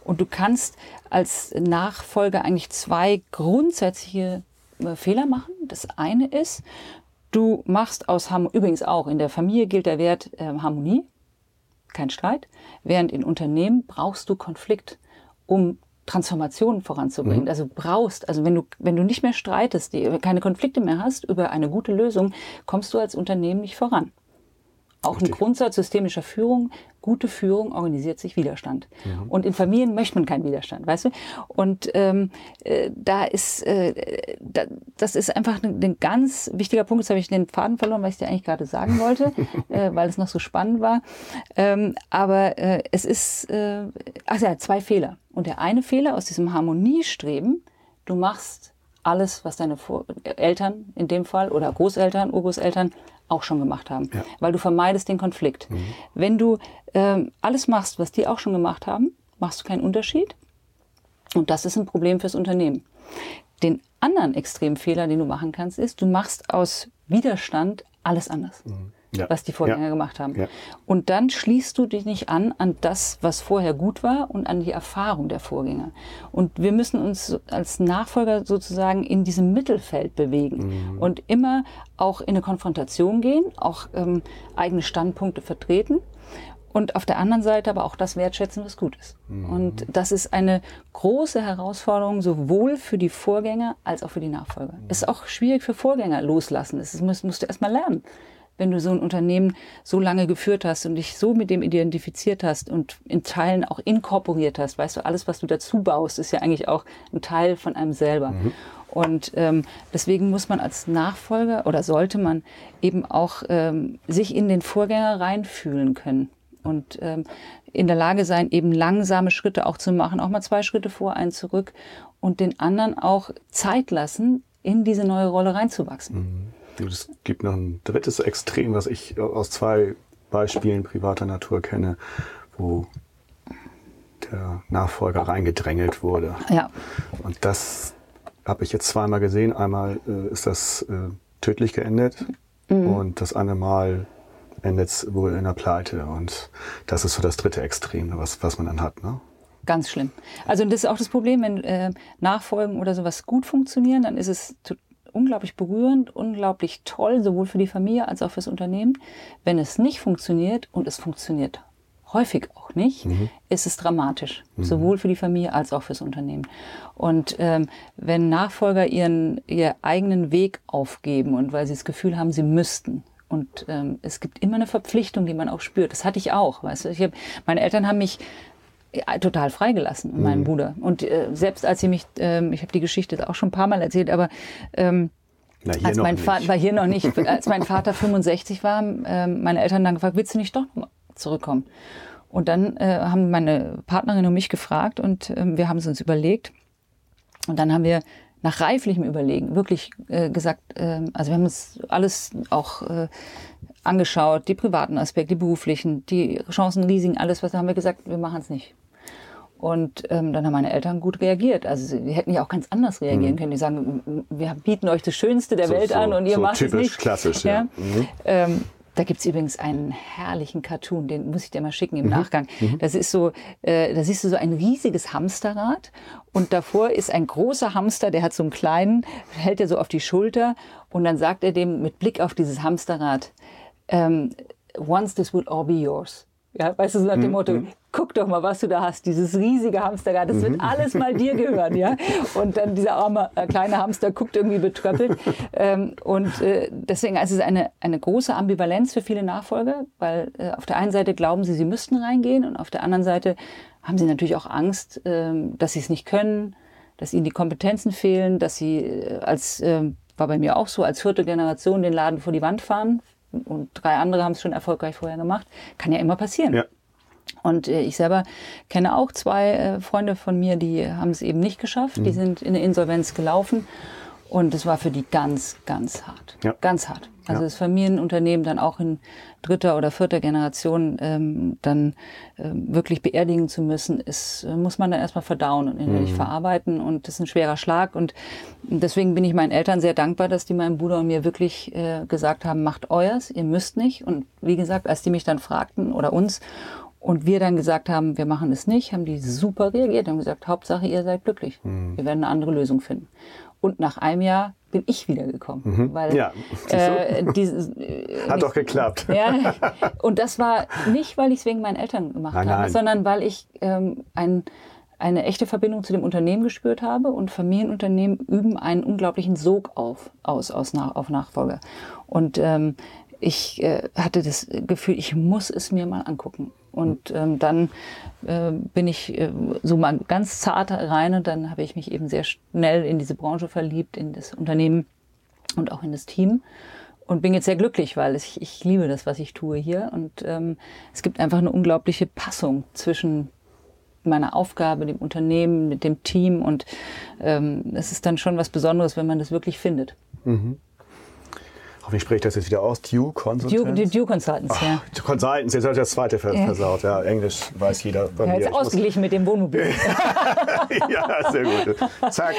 Und du kannst als Nachfolger eigentlich zwei grundsätzliche äh, Fehler machen. Das eine ist, du machst aus Harmonie, übrigens auch in der Familie gilt der Wert äh, Harmonie, kein Streit, während in Unternehmen brauchst du Konflikt, um Transformationen voranzubringen. Mhm. Also brauchst, also wenn du, wenn du nicht mehr streitest, die, keine Konflikte mehr hast über eine gute Lösung, kommst du als Unternehmen nicht voran. Auch Richtig. ein Grundsatz systemischer Führung, gute Führung organisiert sich Widerstand. Mhm. Und in Familien möchte man keinen Widerstand, weißt du? Und ähm, äh, da ist, äh, da, das ist einfach ein, ein ganz wichtiger Punkt. Jetzt habe ich den Faden verloren, was ich dir eigentlich gerade sagen wollte, äh, weil es noch so spannend war. Ähm, aber äh, es ist, äh, ach ja, zwei Fehler. Und der eine Fehler aus diesem Harmoniestreben, du machst alles, was deine Vor Eltern in dem Fall oder Großeltern, Urgroßeltern auch schon gemacht haben, ja. weil du vermeidest den Konflikt. Mhm. Wenn du ähm, alles machst, was die auch schon gemacht haben, machst du keinen Unterschied. Und das ist ein Problem fürs Unternehmen. Den anderen Extremfehler, den du machen kannst, ist, du machst aus Widerstand alles anders. Mhm ja. was die Vorgänger ja. gemacht haben. Ja. Und dann schließt du dich nicht an an das, was vorher gut war und an die Erfahrung der Vorgänger. Und wir müssen uns als Nachfolger sozusagen in diesem Mittelfeld bewegen mhm. und immer auch in eine Konfrontation gehen, auch ähm, eigene Standpunkte vertreten und auf der anderen Seite aber auch das wertschätzen, was gut ist. Mhm. Und das ist eine große Herausforderung, sowohl für die Vorgänger als auch für die Nachfolger. Mhm. Es ist auch schwierig für Vorgänger loslassen. Das musst, musst du erst mal lernen wenn du so ein Unternehmen so lange geführt hast und dich so mit dem identifiziert hast und in Teilen auch inkorporiert hast, weißt du, alles, was du dazu baust, ist ja eigentlich auch ein Teil von einem selber. Mhm. Und ähm, deswegen muss man als Nachfolger oder sollte man eben auch ähm, sich in den Vorgänger reinfühlen können und ähm, in der Lage sein, eben langsame Schritte auch zu machen, auch mal zwei Schritte vor, einen zurück und den anderen auch Zeit lassen, in diese neue Rolle reinzuwachsen. Mhm. Es gibt noch ein drittes Extrem, was ich aus zwei Beispielen privater Natur kenne, wo der Nachfolger reingedrängelt wurde. Ja. Und das habe ich jetzt zweimal gesehen. Einmal äh, ist das äh, tödlich geendet mhm. und das andere Mal endet es wohl in der Pleite. Und das ist so das dritte Extrem, was, was man dann hat. Ne? Ganz schlimm. Also das ist auch das Problem, wenn äh, Nachfolgen oder sowas gut funktionieren, dann ist es unglaublich berührend, unglaublich toll, sowohl für die Familie als auch fürs Unternehmen. Wenn es nicht funktioniert, und es funktioniert häufig auch nicht, mhm. ist es dramatisch, mhm. sowohl für die Familie als auch fürs Unternehmen. Und ähm, wenn Nachfolger ihren, ihren eigenen Weg aufgeben und weil sie das Gefühl haben, sie müssten, und ähm, es gibt immer eine Verpflichtung, die man auch spürt. Das hatte ich auch. Weißt du? ich hab, meine Eltern haben mich total freigelassen, mhm. meinen Bruder. Und äh, selbst als sie mich, ähm, ich habe die Geschichte auch schon ein paar Mal erzählt, aber ähm, Na, als mein Vater war hier noch nicht, als mein Vater 65 war, ähm, meine Eltern dann gefragt, willst du nicht doch noch zurückkommen? Und dann äh, haben meine Partnerin und mich gefragt und ähm, wir haben es uns überlegt. Und dann haben wir nach reiflichem Überlegen wirklich äh, gesagt, äh, also wir haben uns alles auch äh, angeschaut, die privaten Aspekte, die beruflichen, die Chancen, Risiken, alles, was da haben wir gesagt, wir machen es nicht. Und ähm, dann haben meine Eltern gut reagiert. Also sie hätten ja auch ganz anders reagieren mhm. können. Die sagen, wir bieten euch das Schönste der so, Welt so, an und ihr so macht typisch, es nicht. klassisch, ja. ja. Mhm. Ähm, da gibt's übrigens einen herrlichen Cartoon, den muss ich dir mal schicken im mhm. Nachgang. Mhm. Das ist so, äh, da siehst du so ein riesiges Hamsterrad und davor ist ein großer Hamster, der hat so einen kleinen, hält er so auf die Schulter und dann sagt er dem mit Blick auf dieses Hamsterrad, ähm, once this will all be yours. Ja, weißt du, so nach dem mhm. Motto, mhm. guck doch mal, was du da hast, dieses riesige Hamsterrad, das wird mhm. alles mal dir gehören, ja. Und dann dieser arme äh, kleine Hamster guckt irgendwie betröppelt. ähm, und äh, deswegen also es ist eine, eine große Ambivalenz für viele Nachfolger, weil äh, auf der einen Seite glauben sie, sie müssten reingehen und auf der anderen Seite haben sie natürlich auch Angst, ähm, dass sie es nicht können, dass ihnen die Kompetenzen fehlen, dass sie äh, als, äh, war bei mir auch so, als vierte Generation den Laden vor die Wand fahren, und drei andere haben es schon erfolgreich vorher gemacht. Kann ja immer passieren. Ja. Und äh, ich selber kenne auch zwei äh, Freunde von mir, die haben es eben nicht geschafft. Mhm. Die sind in eine Insolvenz gelaufen. Und es war für die ganz, ganz hart. Ja. Ganz hart. Also ja. das Familienunternehmen dann auch in dritter oder vierter Generation ähm, dann ähm, wirklich beerdigen zu müssen, ist, äh, muss man dann erstmal verdauen und innerlich mhm. verarbeiten. Und das ist ein schwerer Schlag. Und deswegen bin ich meinen Eltern sehr dankbar, dass die meinem Bruder und mir wirklich äh, gesagt haben, macht euers, ihr müsst nicht. Und wie gesagt, als die mich dann fragten oder uns und wir dann gesagt haben, wir machen es nicht, haben die super reagiert und gesagt, Hauptsache ihr seid glücklich. Mhm. Wir werden eine andere Lösung finden. Und nach einem Jahr bin ich wiedergekommen. Mhm. Weil, ja, äh, dieses, äh, Hat doch geklappt. Ja, und das war nicht, weil ich es wegen meinen Eltern gemacht nein, habe, nein. sondern weil ich ähm, ein, eine echte Verbindung zu dem Unternehmen gespürt habe und Familienunternehmen üben einen unglaublichen Sog auf, aus, aus nach, auf Nachfolge. Und ähm, ich äh, hatte das Gefühl, ich muss es mir mal angucken. Und ähm, dann äh, bin ich äh, so mal ganz zart rein und dann habe ich mich eben sehr schnell in diese Branche verliebt, in das Unternehmen und auch in das Team. Und bin jetzt sehr glücklich, weil ich, ich liebe das, was ich tue hier. Und ähm, es gibt einfach eine unglaubliche Passung zwischen meiner Aufgabe, dem Unternehmen, mit dem Team. Und ähm, es ist dann schon was Besonderes, wenn man das wirklich findet. Mhm. Hoffentlich spreche ich das jetzt wieder aus. Due Consultants? Due, Due Consultants, ja. Consultants, jetzt habe ich das zweite versaut. Ja, Englisch weiß jeder bei ja, mir. Jetzt ausgeglichen mit dem Wohnmobil. ja, sehr gut. Zack.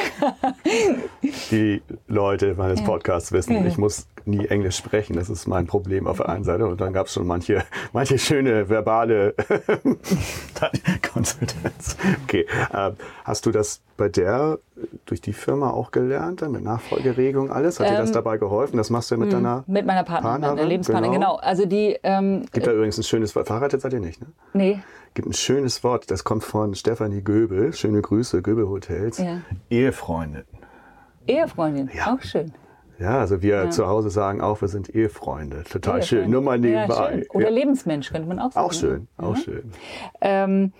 Die Leute meines Podcasts wissen, ich muss nie Englisch sprechen. Das ist mein Problem auf der einen Seite. Und dann gab es schon manche, manche schöne verbale Consultants. Okay. Äh, hast du das bei der durch die Firma auch gelernt, mit Nachfolgeregelung alles? Hat ähm, dir das ähm, dabei geholfen? Das machst du mit hm, deiner Mit meiner Partnerin, Partnerin Lebenspartnerin, genau. genau. Also die, ähm, Gibt da übrigens ein schönes Wort. Verheiratet seid ihr nicht, ne? Nee. Gibt ein schönes Wort, das kommt von Stefanie Göbel. Schöne Grüße, Göbel Hotels. Ja. Ehefreundin. Ehefreundin, ja. auch schön. Ja, also wir ja. zu Hause sagen auch, wir sind Ehefreunde. Total Ehefreunde. schön. Nur mal nebenbei. Ja, Oder Lebensmensch könnte man auch sagen. Auch schön, ne? auch schön. Ähm,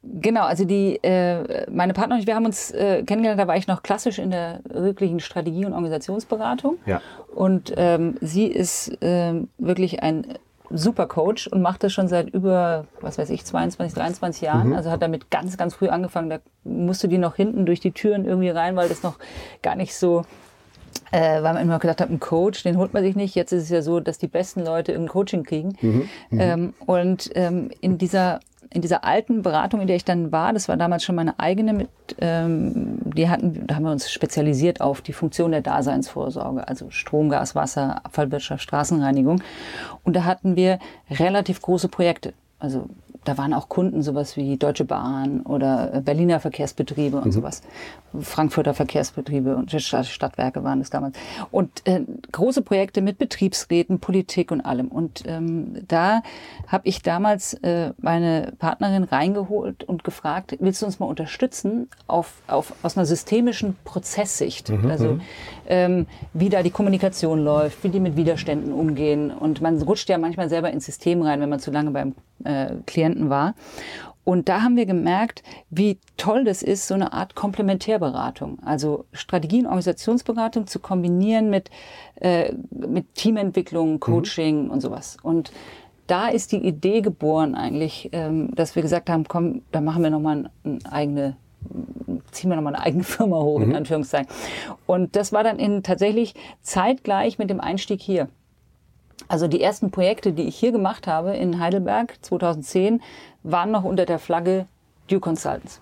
Genau, also die, äh, meine Partner und ich, wir haben uns äh, kennengelernt, da war ich noch klassisch in der wirklichen Strategie- und Organisationsberatung. Ja. Und ähm, sie ist äh, wirklich ein super Coach und macht das schon seit über, was weiß ich, 22, 23 Jahren. Mhm. Also hat damit ganz, ganz früh angefangen. Da musste die noch hinten durch die Türen irgendwie rein, weil das noch gar nicht so äh, weil man immer gedacht hat, ein Coach, den holt man sich nicht. Jetzt ist es ja so, dass die besten Leute ein Coaching kriegen. Mhm. Mhm. Ähm, und ähm, in dieser in dieser alten Beratung, in der ich dann war, das war damals schon meine eigene, mit, ähm, die hatten, da haben wir uns spezialisiert auf die Funktion der Daseinsvorsorge, also Strom, Gas, Wasser, Abfallwirtschaft, Straßenreinigung. Und da hatten wir relativ große Projekte. Also da waren auch Kunden, sowas wie Deutsche Bahn oder Berliner Verkehrsbetriebe und mhm. sowas. Frankfurter Verkehrsbetriebe und Stadtwerke waren es damals. Und äh, große Projekte mit Betriebsräten, Politik und allem. Und ähm, da habe ich damals äh, meine Partnerin reingeholt und gefragt, willst du uns mal unterstützen auf, auf, aus einer systemischen Prozesssicht? Mhm. Also mhm. ähm, wie da die Kommunikation läuft, wie die mit Widerständen umgehen. Und man rutscht ja manchmal selber ins System rein, wenn man zu lange beim äh, Klienten war. Und da haben wir gemerkt, wie toll das ist, so eine Art Komplementärberatung, also Strategie- und Organisationsberatung zu kombinieren mit, äh, mit Teamentwicklung, mhm. Coaching mhm. und sowas. Und da ist die Idee geboren eigentlich, ähm, dass wir gesagt haben, komm, da machen wir nochmal eine eigene ziehen wir nochmal eine eigene Firma hoch, in Anführungszeichen. Und das war dann in tatsächlich zeitgleich mit dem Einstieg hier. Also die ersten Projekte, die ich hier gemacht habe in Heidelberg 2010, waren noch unter der Flagge Due Consultants.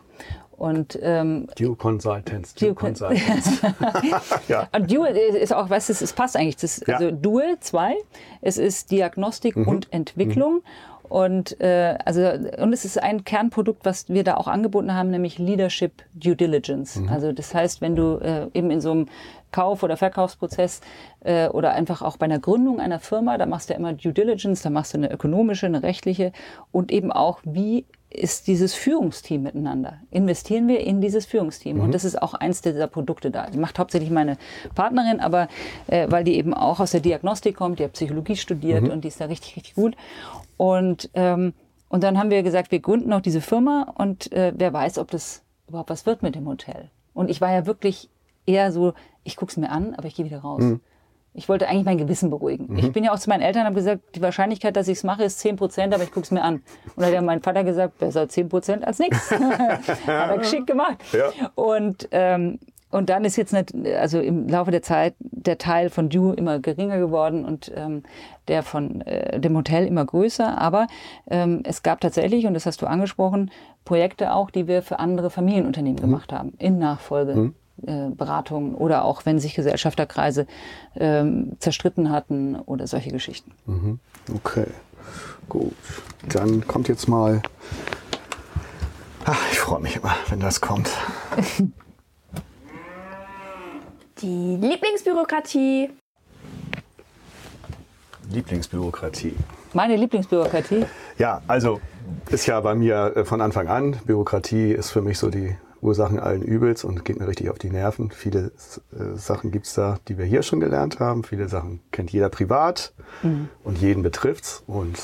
Und ähm, Due Consultants. Due Consultants. ja. Und Dual ist auch, weißt du, es passt eigentlich. Das, Ja. Also Dual 2, es ist Diagnostik und Entwicklung. Und, äh, also, und es ist ein Kernprodukt, was wir da auch angeboten haben, nämlich Leadership Due Diligence. Also das heißt, wenn du äh, eben in so einem Kauf- oder Verkaufsprozess äh, oder einfach auch bei einer Gründung einer Firma, da machst du ja immer Due Diligence, da machst du eine ökonomische, eine rechtliche und eben auch, wie ist dieses Führungsteam miteinander? Investieren wir in dieses Führungsteam? Und das ist auch eins dieser Produkte da. Die macht hauptsächlich meine Partnerin, aber äh, weil die eben auch aus der Diagnostik kommt, die hat Psychologie studiert und die ist da richtig, richtig gut. Und, ähm, und dann haben wir gesagt, wir gründen auch diese Firma und äh, wer weiß, ob das überhaupt was wird mit dem Hotel. Und ich war ja wirklich eher so, ich guck's mir an, aber ich gehe wieder raus. Ich wollte eigentlich mein Gewissen beruhigen. Ich bin ja auch zu meinen Eltern und habe gesagt, die Wahrscheinlichkeit, dass ich es mache, ist 10 Prozent, aber ich guck's mir an. Und dann hat ja mein Vater gesagt, besser 10 Prozent als nichts. hat er geschickt gemacht. Ja. Und, ähm, und dann ist jetzt nicht, also im Laufe der Zeit der Teil von Due immer geringer geworden und ähm, der von äh, dem Hotel immer größer. Aber ähm, es gab tatsächlich, und das hast du angesprochen, Projekte auch, die wir für andere Familienunternehmen gemacht haben, in Nachfolge. äh, Beratungen oder auch wenn sich Gesellschafterkreise ähm, zerstritten hatten oder solche Geschichten. Okay, gut. Dann kommt jetzt mal. Ach, ich freue mich immer, wenn das kommt. Die Lieblingsbürokratie. Lieblingsbürokratie. Meine Lieblingsbürokratie, Ja, also ist ja bei mir äh, von Anfang an. Bürokratie ist für mich so die Ursachen allen Übels und geht mir richtig auf die Nerven. Viele äh, Sachen gibt's da, die wir hier schon gelernt haben. Viele Sachen kennt jeder privat und jeden betrifft's. Und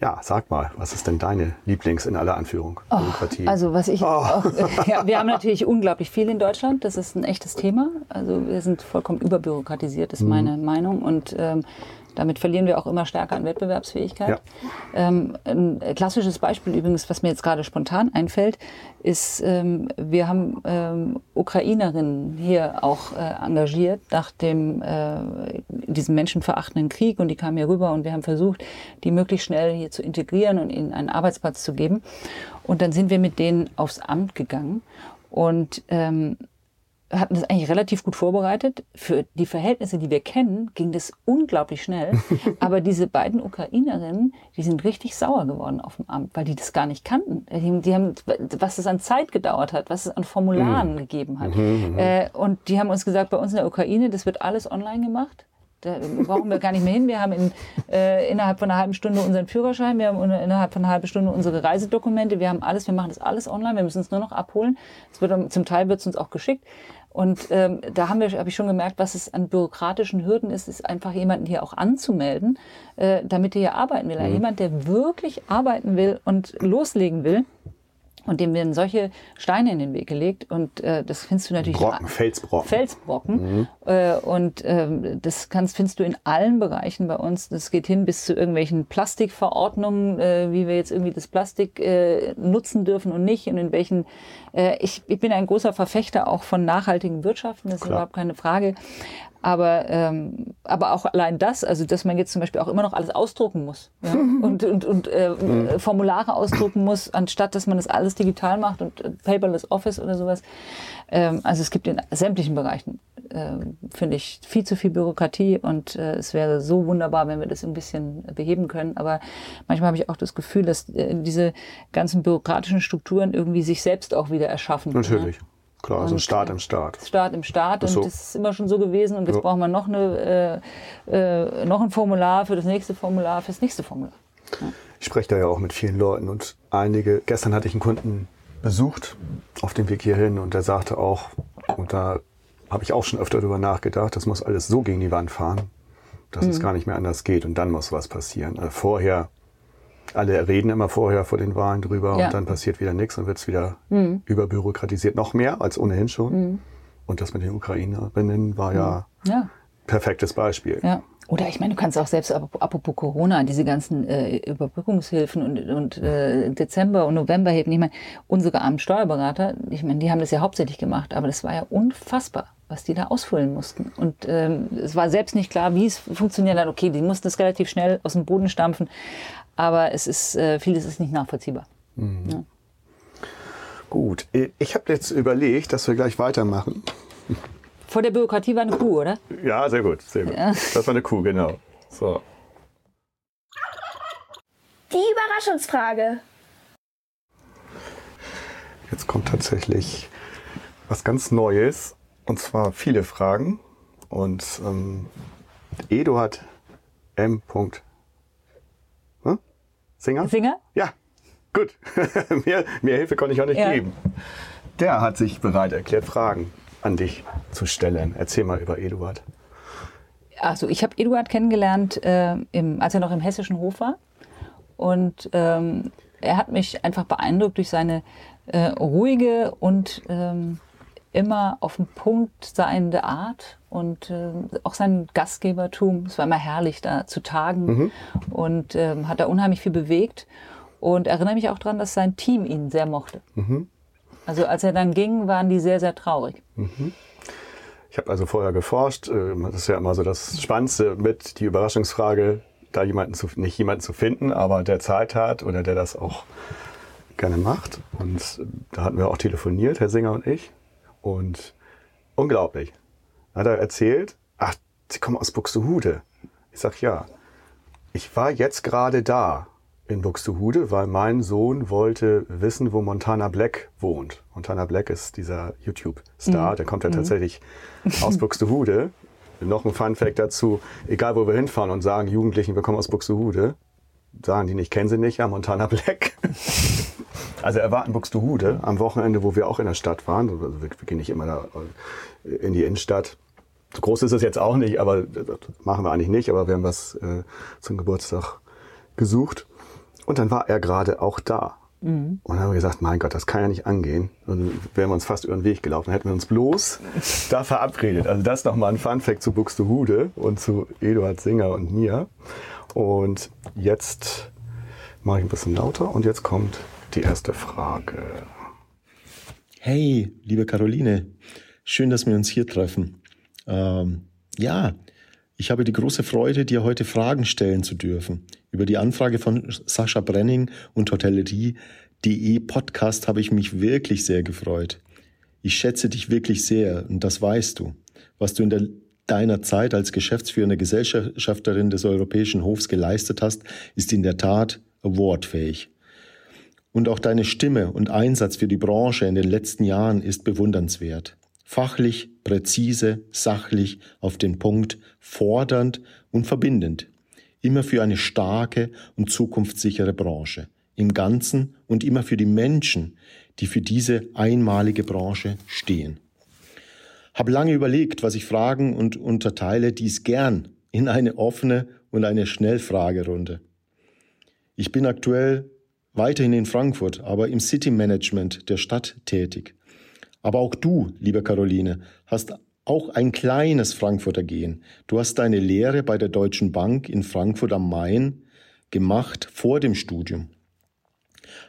ja, sag mal, was ist denn deine Lieblings in aller Anführung? Bürokratie. Also was ich auch, ja, wir haben natürlich unglaublich viel in Deutschland. Das ist ein echtes Thema. Also wir sind vollkommen überbürokratisiert, ist meine Meinung. Und ähm, damit verlieren wir auch immer stärker an Wettbewerbsfähigkeit. Ja. Ähm, ein klassisches Beispiel übrigens, was mir jetzt gerade spontan einfällt, ist, ähm, wir haben ähm, Ukrainerinnen hier auch äh, engagiert nach dem äh, diesem menschenverachtenden Krieg und die kamen hier rüber und wir haben versucht, die möglichst schnell hier zu integrieren und ihnen einen Arbeitsplatz zu geben. Und dann sind wir mit denen aufs Amt gegangen und ähm, hatten das eigentlich relativ gut vorbereitet. Für die Verhältnisse, die wir kennen, ging das unglaublich schnell. Aber diese beiden Ukrainerinnen, die sind richtig sauer geworden auf dem Amt, weil die das gar nicht kannten. Die, die haben, was es an Zeit gedauert hat, was es an Formularen gegeben hat. Äh, und die haben uns gesagt, bei uns in der Ukraine, das wird alles online gemacht. Da brauchen wir gar nicht mehr hin. Wir haben in, äh, innerhalb von einer halben Stunde unseren Führerschein, wir haben in- innerhalb von einer halben Stunde unsere Reisedokumente, wir haben alles, wir machen das alles online, wir müssen es nur noch abholen. Es wird, zum Teil wird es uns auch geschickt. Und ähm, da haben wir, habe ich schon gemerkt, was es an bürokratischen Hürden ist, ist einfach jemanden hier auch anzumelden, äh, damit er hier arbeiten will. Jemand, der wirklich arbeiten will und loslegen will. Und dem werden solche Steine in den Weg gelegt. Und äh, das findest du natürlich Brocken, Felsbrocken. Felsbrocken. Äh, und ähm, das kannst, findest du in allen Bereichen bei uns. Das geht hin bis zu irgendwelchen Plastikverordnungen, äh, wie wir jetzt irgendwie das Plastik äh, nutzen dürfen und nicht und in welchen. Äh, ich, ich bin ein großer Verfechter auch von nachhaltigen Wirtschaften, das ist Klar. überhaupt keine Frage. Aber, ähm, aber auch allein das, also dass man jetzt zum Beispiel auch immer noch alles ausdrucken muss ja? und, und, und äh, Formulare ausdrucken muss, anstatt dass man das alles digital macht und äh, paperless Office oder sowas. Ähm, also es gibt in sämtlichen Bereichen, ähm, finde ich, viel zu viel Bürokratie und äh, es wäre so wunderbar, wenn wir das ein bisschen beheben können. Aber manchmal habe ich auch das Gefühl, dass äh, diese ganzen bürokratischen Strukturen irgendwie sich selbst auch wieder erschaffen. Natürlich. Klar, so ein Und, Staat im Staat. Staat im Staat und so. das ist immer schon so gewesen und jetzt Ja. brauchen wir noch, eine, äh, äh, noch ein Formular für das nächste Formular, für das nächste Formular. Ich spreche da ja auch mit vielen Leuten und einige, gestern hatte ich einen Kunden besucht auf dem Weg hierhin und der sagte auch, und da habe ich auch schon öfter drüber nachgedacht, das muss alles so gegen die Wand fahren, dass es gar nicht mehr anders geht und dann muss was passieren. Also vorher, alle reden immer vorher vor den Wahlen drüber Ja. und dann passiert wieder nichts und wird es wieder überbürokratisiert, noch mehr als ohnehin schon. Und das mit den Ukrainerinnen war ja Ja, perfektes Beispiel. ja. Oder ich meine, du kannst auch selbst, apropos Corona, diese ganzen äh, Überbrückungshilfen und, und äh, Dezember und November heben. Ich meine, unsere armen Steuerberater, ich meine, die haben das ja hauptsächlich gemacht, aber das war ja unfassbar, was die da ausfüllen mussten. Und ähm, es war selbst nicht klar, wie es funktioniert hat. Okay, die mussten das relativ schnell aus dem Boden stampfen, aber es ist, äh, vieles ist nicht nachvollziehbar. Mhm. Ja. Gut, ich habe jetzt überlegt, dass wir gleich weitermachen. Vor der Bürokratie war eine Kuh, oder? Ja, sehr gut, sehr gut. Ja. Das war eine Kuh, genau. So. Die Überraschungsfrage. Jetzt kommt tatsächlich was ganz Neues. Und zwar viele Fragen. Und ähm, Eduard M. Hm? Singer? Singer? Ja, gut. mehr, mehr Hilfe konnte ich auch nicht ja. geben. Der hat sich bereit erklärt, Fragen an dich zu stellen. Erzähl mal über Eduard. Also ich habe Eduard kennengelernt, äh, im, als er noch im hessischen Hof war. Und ähm, er hat mich einfach beeindruckt durch seine äh, ruhige und ähm, immer auf den Punkt seiende Art und äh, auch sein Gastgebertum. Es war immer herrlich, da zu tagen mhm. und ähm, hat da unheimlich viel bewegt. Und erinnere mich auch daran, dass sein Team ihn sehr mochte. Mhm. Also als er dann ging, waren die sehr, sehr traurig. Mhm. Ich habe also vorher geforscht. Äh, das ist ja immer so das Spannendste mit die Überraschungsfrage, da jemanden zu, nicht jemanden zu finden, aber der Zeit hat oder der das auch gerne macht. Und äh, da hatten wir auch telefoniert, Herr Singer und ich. Und unglaublich. Hat er erzählt, ach, Sie kommen aus Buxtehude. Ich sag ja. Ich war jetzt gerade da in Buxtehude, weil mein Sohn wollte wissen, wo Montana Black wohnt. Montana Black ist dieser YouTube-Star, mhm. der kommt ja mhm. tatsächlich aus Buxtehude. Noch ein Fun-Fact dazu, egal wo wir hinfahren und sagen, Jugendlichen, wir kommen aus Buxtehude, sagen die nicht, kennen sie nicht, ja, Montana Black. also er war in Buxtehude am Wochenende, wo wir auch in der Stadt waren. Also wir, wir gehen nicht immer da in die Innenstadt. So groß ist es jetzt auch nicht, aber das machen wir eigentlich nicht, aber wir haben was äh, zum Geburtstag gesucht. Und dann war er gerade auch da. Mhm. Und dann haben wir gesagt, mein Gott, das kann ja nicht angehen. Und dann wären wir uns fast über den Weg gelaufen. Dann hätten wir uns bloß da verabredet. Also das nochmal ein Funfact zu Buxtehude und zu Eduard Singer und mir. Und jetzt mache ich ein bisschen lauter und jetzt kommt die erste Frage. Hey, liebe Caroline, schön, dass wir uns hier treffen. Ähm, ja, ich habe die große Freude, dir heute Fragen stellen zu dürfen. Über die Anfrage von Sascha Brenning und Hotellerie.de Podcast habe ich mich wirklich sehr gefreut. Ich schätze dich wirklich sehr und das weißt du. Was du in der, deiner Zeit als geschäftsführende Gesellschafterin des Europäischen Hofs geleistet hast, ist in der Tat awardfähig. Und auch deine Stimme und Einsatz für die Branche in den letzten Jahren ist bewundernswert. Fachlich, präzise, sachlich, auf den Punkt, fordernd und verbindend immer für eine starke und zukunftssichere Branche im Ganzen und immer für die Menschen, die für diese einmalige Branche stehen. Hab lange überlegt, was ich fragen und unterteile dies gern in eine offene und eine Schnellfragerunde. Ich bin aktuell weiterhin in Frankfurt, aber im City Management der Stadt tätig. Aber auch du, liebe Caroline, hast auch ein kleines Frankfurter Gehen. Du hast deine Lehre bei der Deutschen Bank in Frankfurt am Main gemacht vor dem Studium.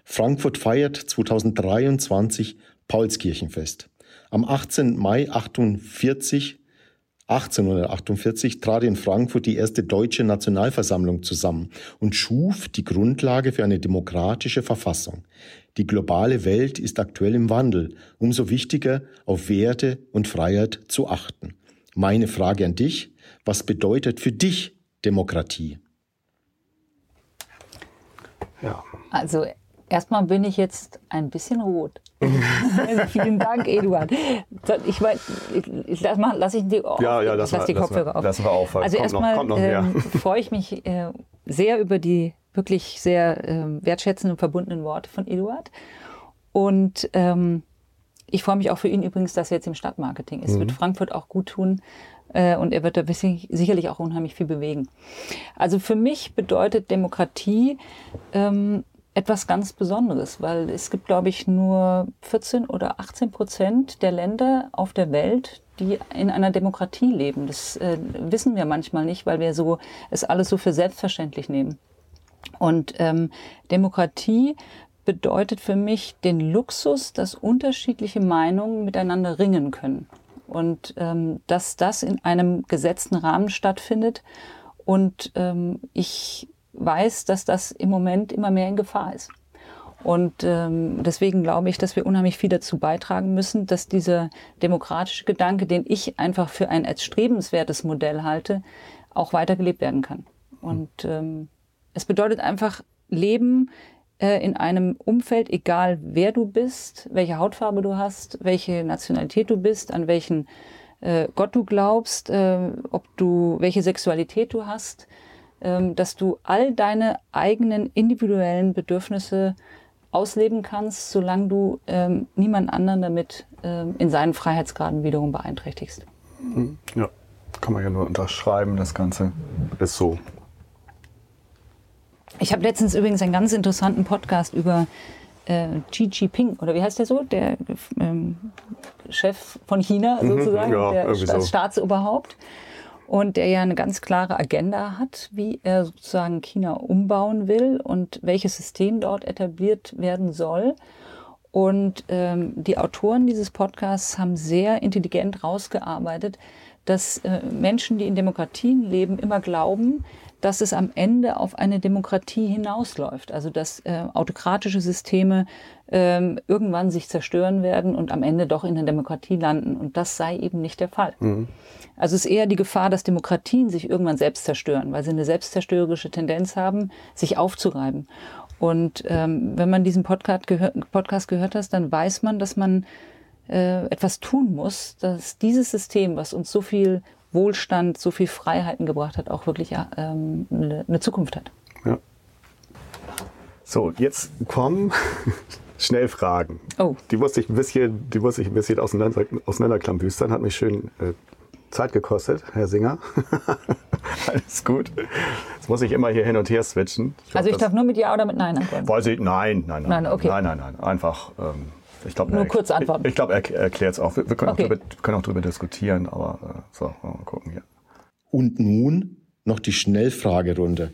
Frankfurt feiert 2023 Paulskirchenfest. Am 18. Mai 48 1848 trat in Frankfurt die erste deutsche Nationalversammlung zusammen und schuf die Grundlage für eine demokratische Verfassung. Die globale Welt ist aktuell im Wandel. Umso wichtiger, auf Werte und Freiheit zu achten. Meine Frage an dich, was bedeutet für dich Demokratie? Ja. Also erstmal bin ich jetzt ein bisschen rot. Also vielen Dank, Eduard. Ich ich, lass, mal, lass ich die, ja, ja, lass, lass die Kopfhörer auf. Lassen wir auf. Also erstmal ähm, freue ich mich äh, sehr über die wirklich sehr äh, wertschätzenden und verbundenen Worte von Eduard. Und ähm, ich freue mich auch für ihn übrigens, dass er jetzt im Stadtmarketing ist. Mhm. Wird Frankfurt auch gut tun äh, und er wird da sicherlich auch unheimlich viel bewegen. Also für mich bedeutet Demokratie ähm, etwas ganz Besonderes, weil es gibt, glaube ich, nur 14 oder 18 Prozent der Länder auf der Welt, die in einer Demokratie leben. Das äh, wissen wir manchmal nicht, weil wir so es alles so für selbstverständlich nehmen. Und ähm, Demokratie bedeutet für mich den Luxus, dass unterschiedliche Meinungen miteinander ringen können. Und ähm, dass das in einem gesetzten Rahmen stattfindet. Und ähm, ich weiß, dass das im Moment immer mehr in Gefahr ist. Und ähm, deswegen glaube ich, dass wir unheimlich viel dazu beitragen müssen, dass dieser demokratische Gedanke, den ich einfach für ein erstrebenswertes Modell halte, auch weitergelebt werden kann. Und ähm, es bedeutet einfach Leben äh, in einem Umfeld, egal wer du bist, welche Hautfarbe du hast, welche Nationalität du bist, an welchen äh, Gott du glaubst, äh, ob du welche Sexualität du hast, dass du all deine eigenen individuellen Bedürfnisse ausleben kannst, solange du ähm, niemand anderen damit ähm, in seinen Freiheitsgraden wiederum beeinträchtigst. Ja, kann man ja nur unterschreiben, das Ganze ist so. Ich habe letztens übrigens einen ganz interessanten Podcast über äh, Xi Jinping, oder wie heißt der so? Der ähm, Chef von China sozusagen, ja, der Sta- so. Staatsoberhaupt. Und der ja eine ganz klare Agenda hat, wie er sozusagen China umbauen will und welches System dort etabliert werden soll. Und ähm, die Autoren dieses Podcasts haben sehr intelligent rausgearbeitet, dass äh, Menschen, die in Demokratien leben, immer glauben, dass es am Ende auf eine Demokratie hinausläuft. Also dass äh, autokratische Systeme ähm, irgendwann sich zerstören werden und am Ende doch in der Demokratie landen. Und das sei eben nicht der Fall. Also es ist eher die Gefahr, dass Demokratien sich irgendwann selbst zerstören, weil sie eine selbstzerstörerische Tendenz haben, sich aufzureiben. Und ähm, wenn man diesen Podcast, gehör Podcast gehört hat, dann weiß man, dass man äh, etwas tun muss, dass dieses System, was uns so viel Wohlstand, so viel Freiheiten gebracht hat, auch wirklich ähm, eine, eine Zukunft hat. Ja. So, jetzt kommen Schnellfragen. Oh. Die musste ich ein bisschen, die musste ich ein bisschen auseinander, auseinanderklambüstern, hat mich schön äh, Zeit gekostet, Herr Singer. Alles gut. Jetzt muss ich immer hier hin und her switchen. glaub, Also ich darf nur mit Ja oder mit Nein antworten. Weiß ich, nein, nein, nein, Nein, okay. nein, nein, nein, einfach. Ähm, ich glaube, Nur er- kurz antworten. Ich, ich glaube, er erklärt es auch. Wir, wir können, Okay. auch drüber, können auch drüber diskutieren, aber äh, so, mal gucken hier. Und nun noch die Schnellfragerunde.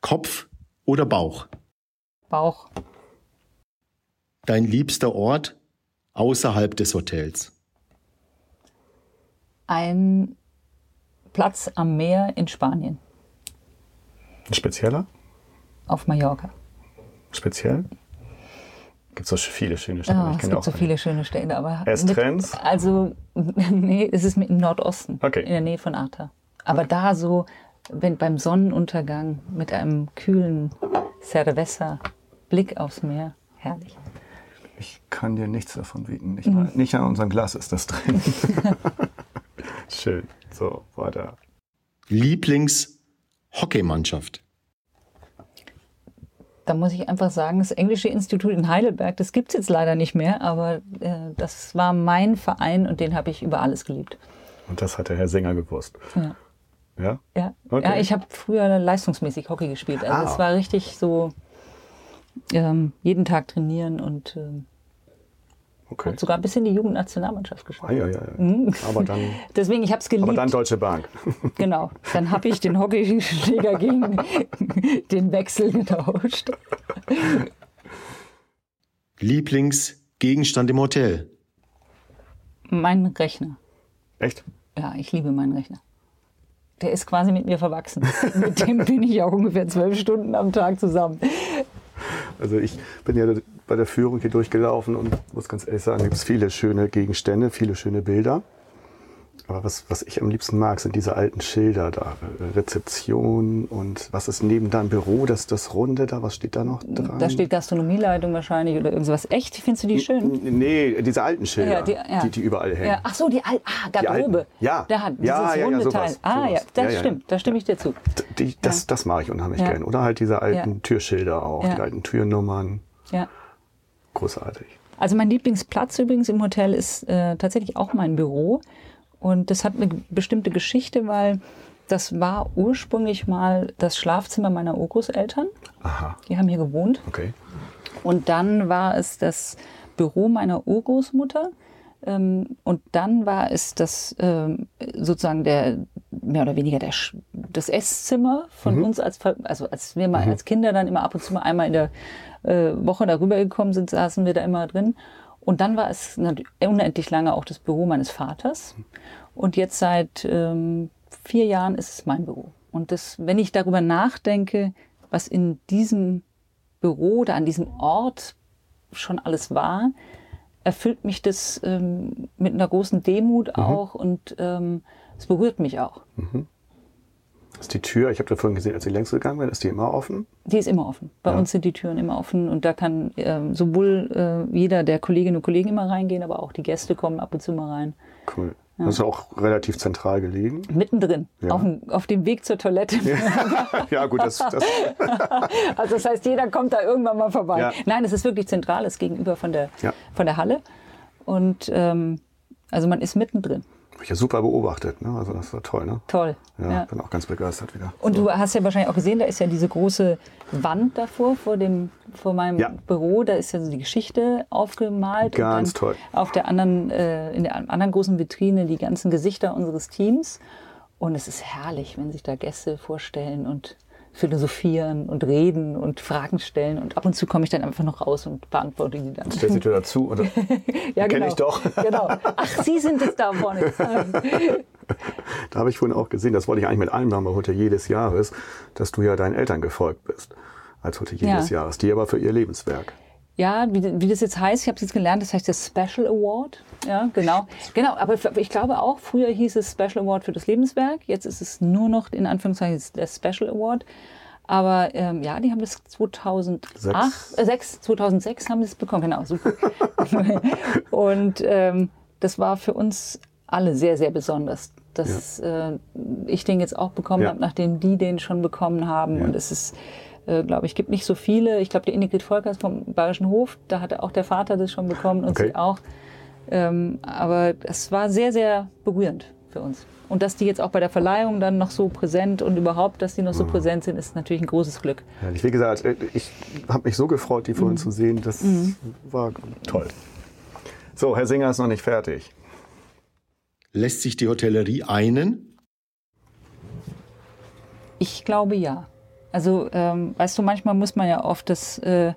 Kopf oder Bauch? Bauch. Dein liebster Ort außerhalb des Hotels? Ein Platz am Meer in Spanien, Ein spezieller? auf Mallorca. Speziell? Gibt es so viele schöne Städte. Ja, ich es gibt so viele schöne Städte, aber Estrenz? Mit, also nee, es ist im Nordosten, Okay. in der Nähe von Arta. Aber da so, wenn beim Sonnenuntergang mit einem kühlen Cerveza, Blick aufs Meer, herrlich. Ich kann dir nichts davon bieten. Nicht, Mhm. nicht an unserem Glas ist das drin. Schön. So, weiter. Lieblings-Hockeymannschaft? Da muss ich einfach sagen, das Englische Institut in Heidelberg, das gibt es jetzt leider nicht mehr, aber äh, das war mein Verein und den habe ich über alles geliebt. Und das hat der Herr Sänger gewusst. Ja. Ja? Ja, Okay. ja ich habe früher leistungsmäßig Hockey gespielt. Also Ah. es war richtig so ähm, jeden Tag trainieren und ähm, Okay. sogar bis in die Jugendnationalmannschaft Ah, gespielt. ja, ja, ja. Aber dann, Deswegen, ich habe es geliebt. aber dann Deutsche Bank. genau. Dann habe ich den Hockeyschläger gegen den Wechsel getauscht. Lieblingsgegenstand im Hotel? Mein Rechner. Echt? Ja, ich liebe meinen Rechner. Der ist quasi mit mir verwachsen. mit dem bin ich auch ungefähr zwölf Stunden am Tag zusammen. Also ich bin ja bei der Führung hier durchgelaufen und muss ganz ehrlich sagen, gibt es viele schöne Gegenstände, viele schöne Bilder. Aber was, was ich am liebsten mag, sind diese alten Schilder da. Rezeption und was ist neben deinem Büro, das, das Runde da, was steht da noch dran? Da steht Gastronomieleitung wahrscheinlich oder irgendwas. Echt? Findest du die schön? Nee, diese alten Schilder, Ja, die- ja. Die, die überall hängen. Ja, ach so, die Al ah, Garderobe. alten. Ja. Da hat dieses Ja, ja, ja, runde Teil. Ah, sowas. ja, das stimmt. Da stimme ich dir zu. Die, das, das mag ich unheimlich gern. Oder halt diese alten. Türschilder auch, die alten Türnummern. Ja. Großartig. Also mein Lieblingsplatz übrigens im Hotel ist äh, tatsächlich auch mein Büro. Und das hat eine bestimmte Geschichte, weil das war ursprünglich mal das Schlafzimmer meiner Urgroßeltern. Aha, Die haben hier gewohnt. okay. Und dann war es das Büro meiner Urgroßmutter, Ähm, und dann war es das ähm, sozusagen der mehr oder weniger der, das Esszimmer von uns als also als wir mal als Kinder dann immer ab und zu mal einmal in der äh, Woche darüber gekommen sind, saßen wir da immer drin. Und dann war es unendlich lange auch das Büro meines Vaters. Und jetzt seit ähm, vier Jahren ist es mein Büro. Und das, wenn ich darüber nachdenke, was in diesem Büro oder an diesem Ort schon alles war, erfüllt mich das ähm, mit einer großen Demut auch und ähm, es berührt mich auch. Ist die Tür, ich habe da vorhin gesehen, als sie längst gegangen bin, ist die immer offen? Die ist immer offen. Bei Ja. uns sind die Türen immer offen und da kann ähm, sowohl äh, jeder der Kolleginnen und Kollegen immer reingehen, aber auch die Gäste kommen ab und zu mal rein. Cool. Das ist auch relativ zentral gelegen. Mittendrin, Ja. auf, dem, auf dem Weg zur Toilette. ja, gut, das, das Also das heißt, jeder kommt da irgendwann mal vorbei. Ja. Nein, es ist wirklich zentral, es ist gegenüber von der, Ja. von der Halle. Und ähm, also man ist mittendrin. Habe ich ja super beobachtet. Ne? Also das war toll. Ne? Toll. Ja, Ja. bin auch ganz begeistert wieder. Und so. du hast ja wahrscheinlich auch gesehen, da ist ja diese große Wand davor, vor, dem, vor meinem Ja. Büro. Da ist ja so die Geschichte aufgemalt. Ganz toll. Auf der anderen, äh, in der anderen großen Vitrine die ganzen Gesichter unseres Teams. Und es ist herrlich, wenn sich da Gäste vorstellen und philosophieren und reden und Fragen stellen. Und ab und zu komme ich dann einfach noch raus und beantworte die dann. Stellt sich wieder dazu. Und ja, kenn ich doch. genau. Ach, Sie sind es da vorne. da habe ich vorhin auch gesehen, das wollte ich eigentlich mit einbauen bei Hotelier des Jahres, dass du ja deinen Eltern gefolgt bist als Hotelier Ja. des Jahres. Die aber für ihr Lebenswerk. Ja, wie, wie das jetzt heißt, ich habe es jetzt gelernt, das heißt der Special Award. Ja, genau. Genau, aber ich glaube auch, früher hieß es Special Award für das Lebenswerk, jetzt ist es nur noch in Anführungszeichen der Special Award. Aber ähm, ja, die haben das 2008, Sechs. äh, sechs, 2006 haben sie es bekommen, genau, super. Und ähm, das war für uns alle sehr, sehr besonders, dass äh, ich den jetzt auch bekommen Ja. habe, nachdem die den schon bekommen haben. Ja. Und es ist, äh, glaube ich, gibt nicht so viele. Ich glaube, die Ingrid Volkers vom Bayerischen Hof, da hatte auch der Vater das schon bekommen und Okay. sie auch. Ähm, aber es war sehr, sehr berührend für uns. Und dass die jetzt auch bei der Verleihung dann noch so präsent und überhaupt, dass die noch so präsent sind, ist natürlich ein großes Glück. Herrlich. Wie gesagt, äh, ich habe mich so gefreut, die Mhm. vorhin zu sehen. Das war toll. So, Herr Singer ist noch nicht fertig. Lässt sich die Hotellerie einen? Ich glaube ja. Also, ähm, weißt du, manchmal muss man ja auf das äh,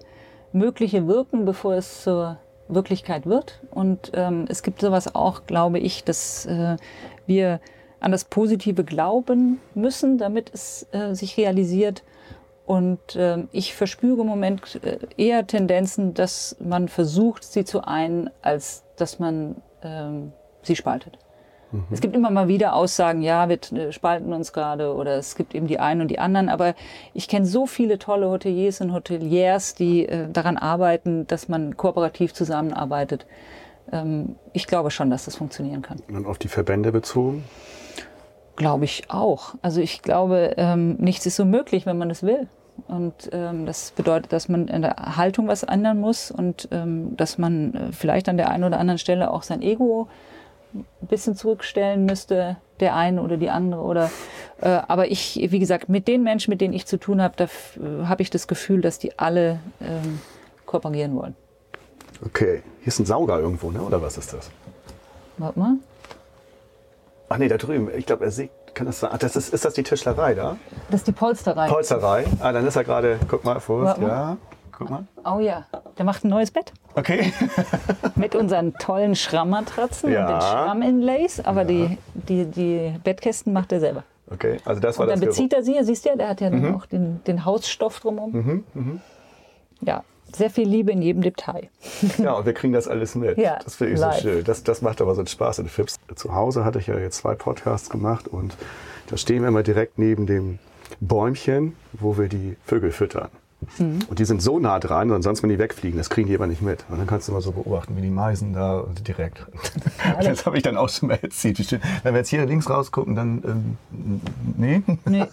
Mögliche wirken, bevor es zur Wirklichkeit wird. Und ähm, es gibt sowas auch, glaube ich, dass äh, wir an das Positive glauben müssen, damit es äh, sich realisiert. Und ähm, ich verspüre im Moment äh, eher Tendenzen, dass man versucht, sie zu einen, als dass man ähm, sie spaltet. Es gibt immer mal wieder Aussagen, ja, wir äh, spalten uns gerade oder es gibt eben die einen und die anderen. Aber ich kenne so viele tolle Hoteliers und Hoteliers, die äh, daran arbeiten, dass man kooperativ zusammenarbeitet. Ähm, ich glaube schon, dass das funktionieren kann. Und auf die Verbände bezogen. Glaube ich auch. Also ich glaube, ähm, nichts ist so möglich, wenn man es will. Und ähm, das bedeutet, dass man in der Haltung was ändern muss und ähm, dass man äh, vielleicht an der einen oder anderen Stelle auch sein Ego ein bisschen zurückstellen müsste, der eine oder die andere. Oder, äh, aber ich, wie gesagt, mit den Menschen, mit denen ich zu tun habe, da äh, habe ich das Gefühl, dass die alle ähm, kooperieren wollen. Okay, hier ist ein Sauger irgendwo, ne? oder was ist das? Warte mal. Ach nee, da drüben. Ich glaube, er sieht, kann das sein? Ach, das ist, ist das die Tischlerei da? Das ist die Polsterei. Polzerei. Ah, dann ist er gerade, guck mal, Vorsicht, ja. Guck mal. oh ja, der macht ein neues Bett. Okay. Mit unseren tollen Schrammmatratzen Ja. und den Schramm-Inlays, aber die, die, die Bettkästen macht er selber. Okay, also das war Und dann das bezieht er sie, siehst du ja, der hat ja dann auch den, den Hausstoff drumherum. Mhm, Ja, sehr viel Liebe in jedem Detail. Ja, und wir kriegen das alles mit. Ja, das finde ich so live. schön. Das, das macht aber so einen Spaß in Fips. Zu Hause hatte ich ja jetzt zwei Podcasts gemacht und da stehen wir immer direkt neben dem Bäumchen, wo wir die Vögel füttern. Mhm. Und die sind so nah dran, und sonst, wenn die wegfliegen, das kriegen die aber nicht mit. Und dann kannst du mal so beobachten, wie die Meisen da direkt. Das habe ich dann auch schon mal erzählt. Wenn wir jetzt hier links rausgucken, dann, ähm, nee, Nee,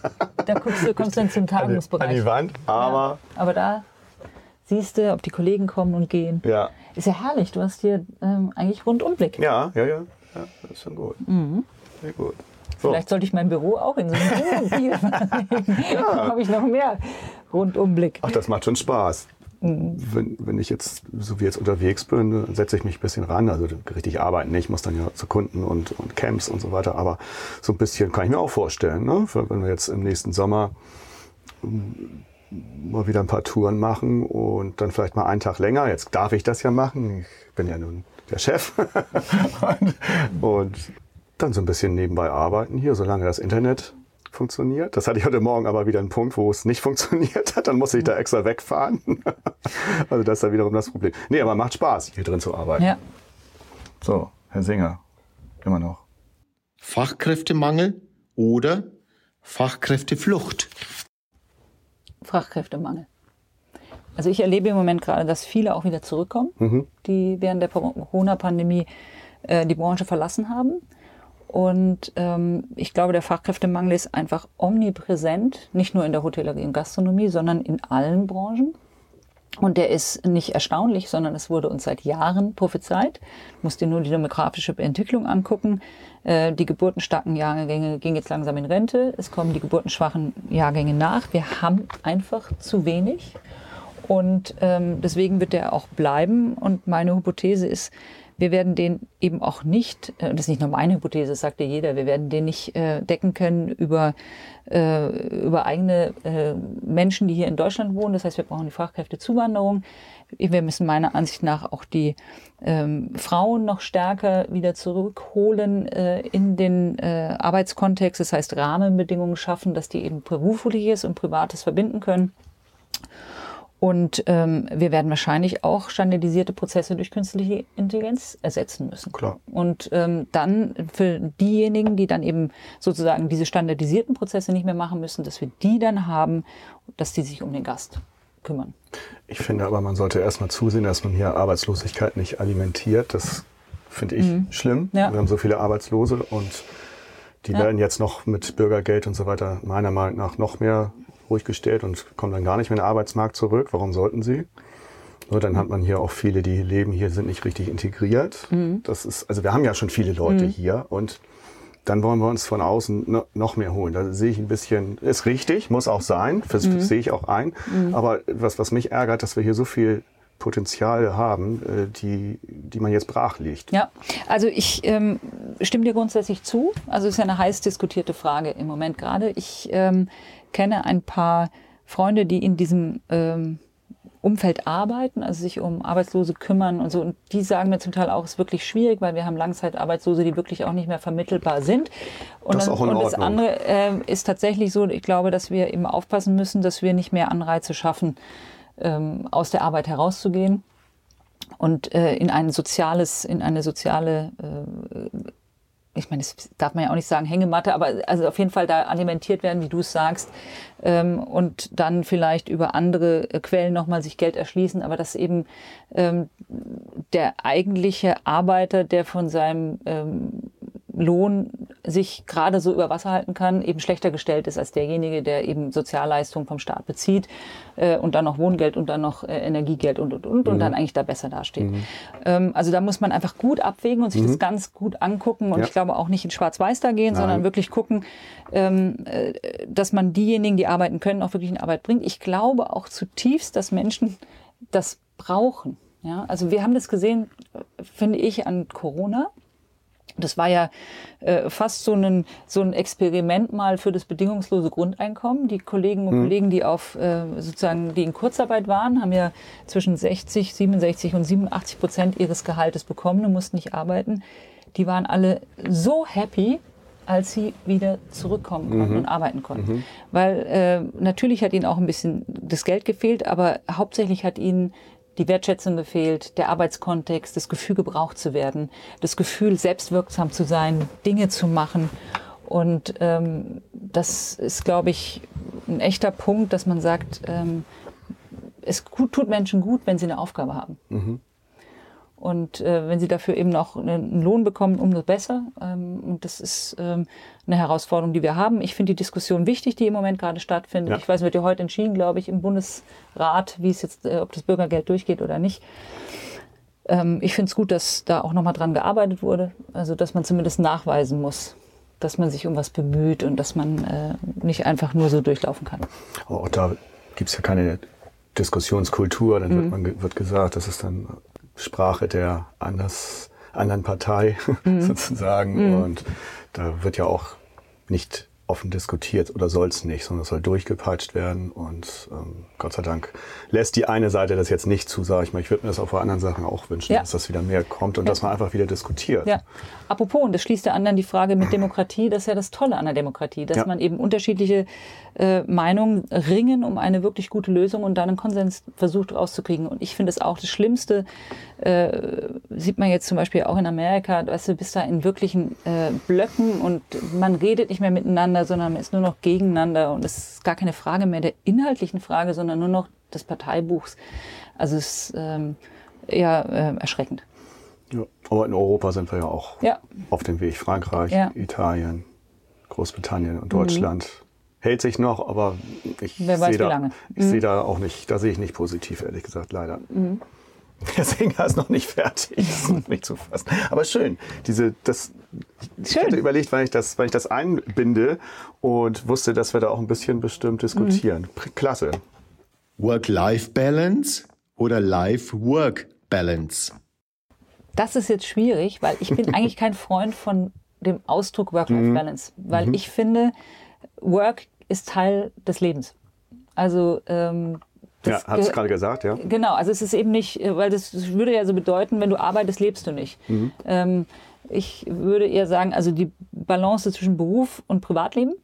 da guckst du, kommst du dann zum die, an Tagungsbereich. die Wand. Aber, Ja, aber da siehst du, ob die Kollegen kommen und gehen. ja, Ist ja herrlich, du hast hier ähm, eigentlich Rundumblick. ja, ja, ja, ja, das ist schon gut. Sehr gut. So. Mhm. Vielleicht sollte ich mein Büro auch in so einem Wohnmobil verlegen. Dann habe ich noch mehr Rundumblick. Ach, das macht schon Spaß. wenn, wenn ich jetzt, so wie jetzt unterwegs bin, setze ich mich ein bisschen ran. Also richtig arbeiten nicht, muss dann ja zu Kunden und, und Camps und so weiter. Aber so ein bisschen kann ich mir auch vorstellen, ne? wenn wir jetzt im nächsten Sommer mal wieder ein paar Touren machen und dann vielleicht mal einen Tag länger. Jetzt darf ich das ja machen. Ich bin ja nun der Chef. und dann so ein bisschen nebenbei arbeiten hier, solange das Internet funktioniert. Das hatte ich heute Morgen aber wieder einen Punkt, wo es nicht funktioniert hat. Dann musste ich da extra wegfahren. also das ist dann wiederum das Problem. Nee, aber macht Spaß, hier drin zu arbeiten. Ja. So, Herr Singer, immer noch. Fachkräftemangel oder Fachkräfteflucht? Fachkräftemangel. Also ich erlebe im Moment gerade, dass viele auch wieder zurückkommen, Mhm. die während der Corona-Pandemie äh, die Branche verlassen haben. Und ähm, ich glaube, der Fachkräftemangel ist einfach omnipräsent, nicht nur in der Hotellerie und Gastronomie, sondern in allen Branchen. Und der ist nicht erstaunlich, sondern es wurde uns seit Jahren prophezeit. Musst dir nur die demografische Entwicklung angucken. Äh, die geburtenstarken Jahrgänge gehen jetzt langsam in Rente. Es kommen die geburtenschwachen Jahrgänge nach. Wir haben einfach zu wenig. Und ähm, deswegen wird der auch bleiben. Und meine Hypothese ist, wir werden den eben auch nicht, äh, das ist nicht nur meine Hypothese, das sagt ja jeder, wir werden den nicht äh, decken können über, äh, über eigene äh, Menschen, die hier in Deutschland wohnen. Das heißt, wir brauchen die Fachkräftezuwanderung. Wir müssen meiner Ansicht nach auch die ähm, Frauen noch stärker wieder zurückholen äh, in den äh, Arbeitskontext. Das heißt, Rahmenbedingungen schaffen, dass die eben berufliches und privates verbinden können. Und ähm, wir werden wahrscheinlich auch standardisierte Prozesse durch künstliche Intelligenz ersetzen müssen. Klar. Und ähm, dann für diejenigen, die dann eben sozusagen diese standardisierten Prozesse nicht mehr machen müssen, dass wir die dann haben, dass die sich um den Gast kümmern. Ich finde aber, man sollte erstmal zusehen, dass man hier Arbeitslosigkeit nicht alimentiert. Das finde ich schlimm. Ja. Wir haben so viele Arbeitslose und die Ja. werden jetzt noch mit Bürgergeld und so weiter meiner Meinung nach noch mehr ruhig gestellt und kommen dann gar nicht mehr in den Arbeitsmarkt zurück. Warum sollten sie? Nur dann hat man hier auch viele, die leben hier, sind nicht richtig integriert. Das ist, also wir haben ja schon viele Leute hier und dann wollen wir uns von außen no- noch mehr holen. Da sehe ich ein bisschen, ist richtig, muss auch sein, das sehe ich auch ein. Aber was, was mich ärgert, dass wir hier so viel Potenzial haben, äh, die, die man jetzt brach liegt. Ja, also ich ähm, stimme dir grundsätzlich zu. Also es ist ja eine heiß diskutierte Frage im Moment gerade. Ich ähm, kenne ein paar Freunde, die in diesem ähm, Umfeld arbeiten, also sich um Arbeitslose kümmern und so. Und die sagen mir zum Teil auch, es ist wirklich schwierig, weil wir haben Langzeitarbeitslose, die wirklich auch nicht mehr vermittelbar sind. Und, Das ist auch in und das andere ähm, ist tatsächlich so, ich glaube, dass wir eben aufpassen müssen, dass wir nicht mehr Anreize schaffen, ähm, aus der Arbeit herauszugehen und äh, in ein soziales, in eine soziale, äh, ich meine, das darf man ja auch nicht sagen Hängematte, aber also auf jeden Fall da alimentiert werden, wie du es sagst, ähm, und dann vielleicht über andere äh, Quellen nochmal sich Geld erschließen, aber dass eben ähm, der eigentliche Arbeiter, der von seinem ähm, Lohn sich gerade so über Wasser halten kann, eben schlechter gestellt ist als derjenige, der eben Sozialleistungen vom Staat bezieht äh, und dann noch Wohngeld und dann noch äh, Energiegeld und und und und dann eigentlich da besser dasteht. Ähm, also da muss man einfach gut abwägen und sich das ganz gut angucken und Ja. ich glaube auch nicht in Schwarz-Weiß da gehen, sondern Nein. wirklich gucken, ähm, äh, dass man diejenigen, die arbeiten können, auch wirklich in Arbeit bringt. Ich glaube auch zutiefst, dass Menschen das brauchen. Ja, also wir haben das gesehen, äh, finde ich, an Corona. Das war ja äh, fast so ein, so ein Experiment mal für das bedingungslose Grundeinkommen. Die Kollegen und Kollegen, die auf äh, sozusagen, die in Kurzarbeit waren, haben ja zwischen 60, 67 und 87 Prozent ihres Gehaltes bekommen und mussten nicht arbeiten. Die waren alle so happy, als sie wieder zurückkommen konnten und arbeiten konnten. Weil äh, natürlich hat ihnen auch ein bisschen das Geld gefehlt, aber hauptsächlich hat ihnen die Wertschätzung gefehlt, der Arbeitskontext, das Gefühl gebraucht zu werden, das Gefühl selbstwirksam zu sein, Dinge zu machen. Und ähm, das ist, glaube ich, ein echter Punkt, dass man sagt, ähm, es tut Menschen gut, wenn sie eine Aufgabe haben. Und äh, wenn sie dafür eben noch einen Lohn bekommen, umso besser. Ähm, und das ist ähm, eine Herausforderung, die wir haben. Ich finde die Diskussion wichtig, die im Moment gerade stattfindet. Ja. Ich weiß, wird ja heute entschieden, glaube ich, im Bundesrat, wie es jetzt, äh, ob das Bürgergeld durchgeht oder nicht. Ähm, ich finde es gut, dass da auch nochmal dran gearbeitet wurde. Also, dass man zumindest nachweisen muss, dass man sich um was bemüht und dass man äh, nicht einfach nur so durchlaufen kann. Aber auch da gibt es ja keine Diskussionskultur, dann wird, man, wird gesagt, das ist dann Sprache der anders, anderen Partei sozusagen. Und da wird ja auch nicht offen diskutiert oder soll es nicht, sondern es soll durchgepeitscht werden und ähm, Gott sei Dank lässt die eine Seite das jetzt nicht zu, sage ich mal. Ich würde mir das auch bei anderen Sachen auch wünschen, Ja. dass das wieder mehr kommt und Ja. dass man einfach wieder diskutiert. Ja, apropos, und das schließt der anderen die Frage mit Demokratie, das ist ja das Tolle an der Demokratie, dass Ja. man eben unterschiedliche äh, Meinungen ringen um eine wirklich gute Lösung und dann einen Konsens versucht rauszukriegen. Und ich finde es auch das Schlimmste, äh, sieht man jetzt zum Beispiel auch in Amerika, weißt du, bist da in wirklichen äh, Blöcken und man redet nicht mehr miteinander, sondern man ist nur noch gegeneinander und es ist gar keine Frage mehr der inhaltlichen Frage, sondern nur noch des Parteibuchs. Also es ist ähm, eher äh, erschreckend. Ja. Aber in Europa sind wir ja auch Ja. auf dem Weg. Frankreich, Ja. Mhm. Italien, Großbritannien und Deutschland hält sich noch, aber ich Wer weiß, sehe wie da, lange. Mhm. ich sehe da auch nicht, da sehe ich nicht positiv, ehrlich gesagt, leider. Der Singer ist noch nicht fertig, das ist noch nicht zu fassen. Aber schön, diese, das, ich Schön. hatte überlegt, weil ich das, weil ich das einbinde und wusste, dass wir da auch ein bisschen bestimmt diskutieren. Mhm. Klasse. Work-Life-Balance oder Life-Work-Balance? Das ist jetzt schwierig, weil ich bin eigentlich kein Freund von dem Ausdruck Work-Life-Balance, weil ich finde, Work ist Teil des Lebens. Also ähm, das hat es ge- gerade gesagt, ja. Genau, also es ist eben nicht, äh, weil das das würde ja so bedeuten, wenn du arbeitest, lebst du nicht. Ähm, ich würde eher sagen, also die Balance zwischen Beruf und Privatleben.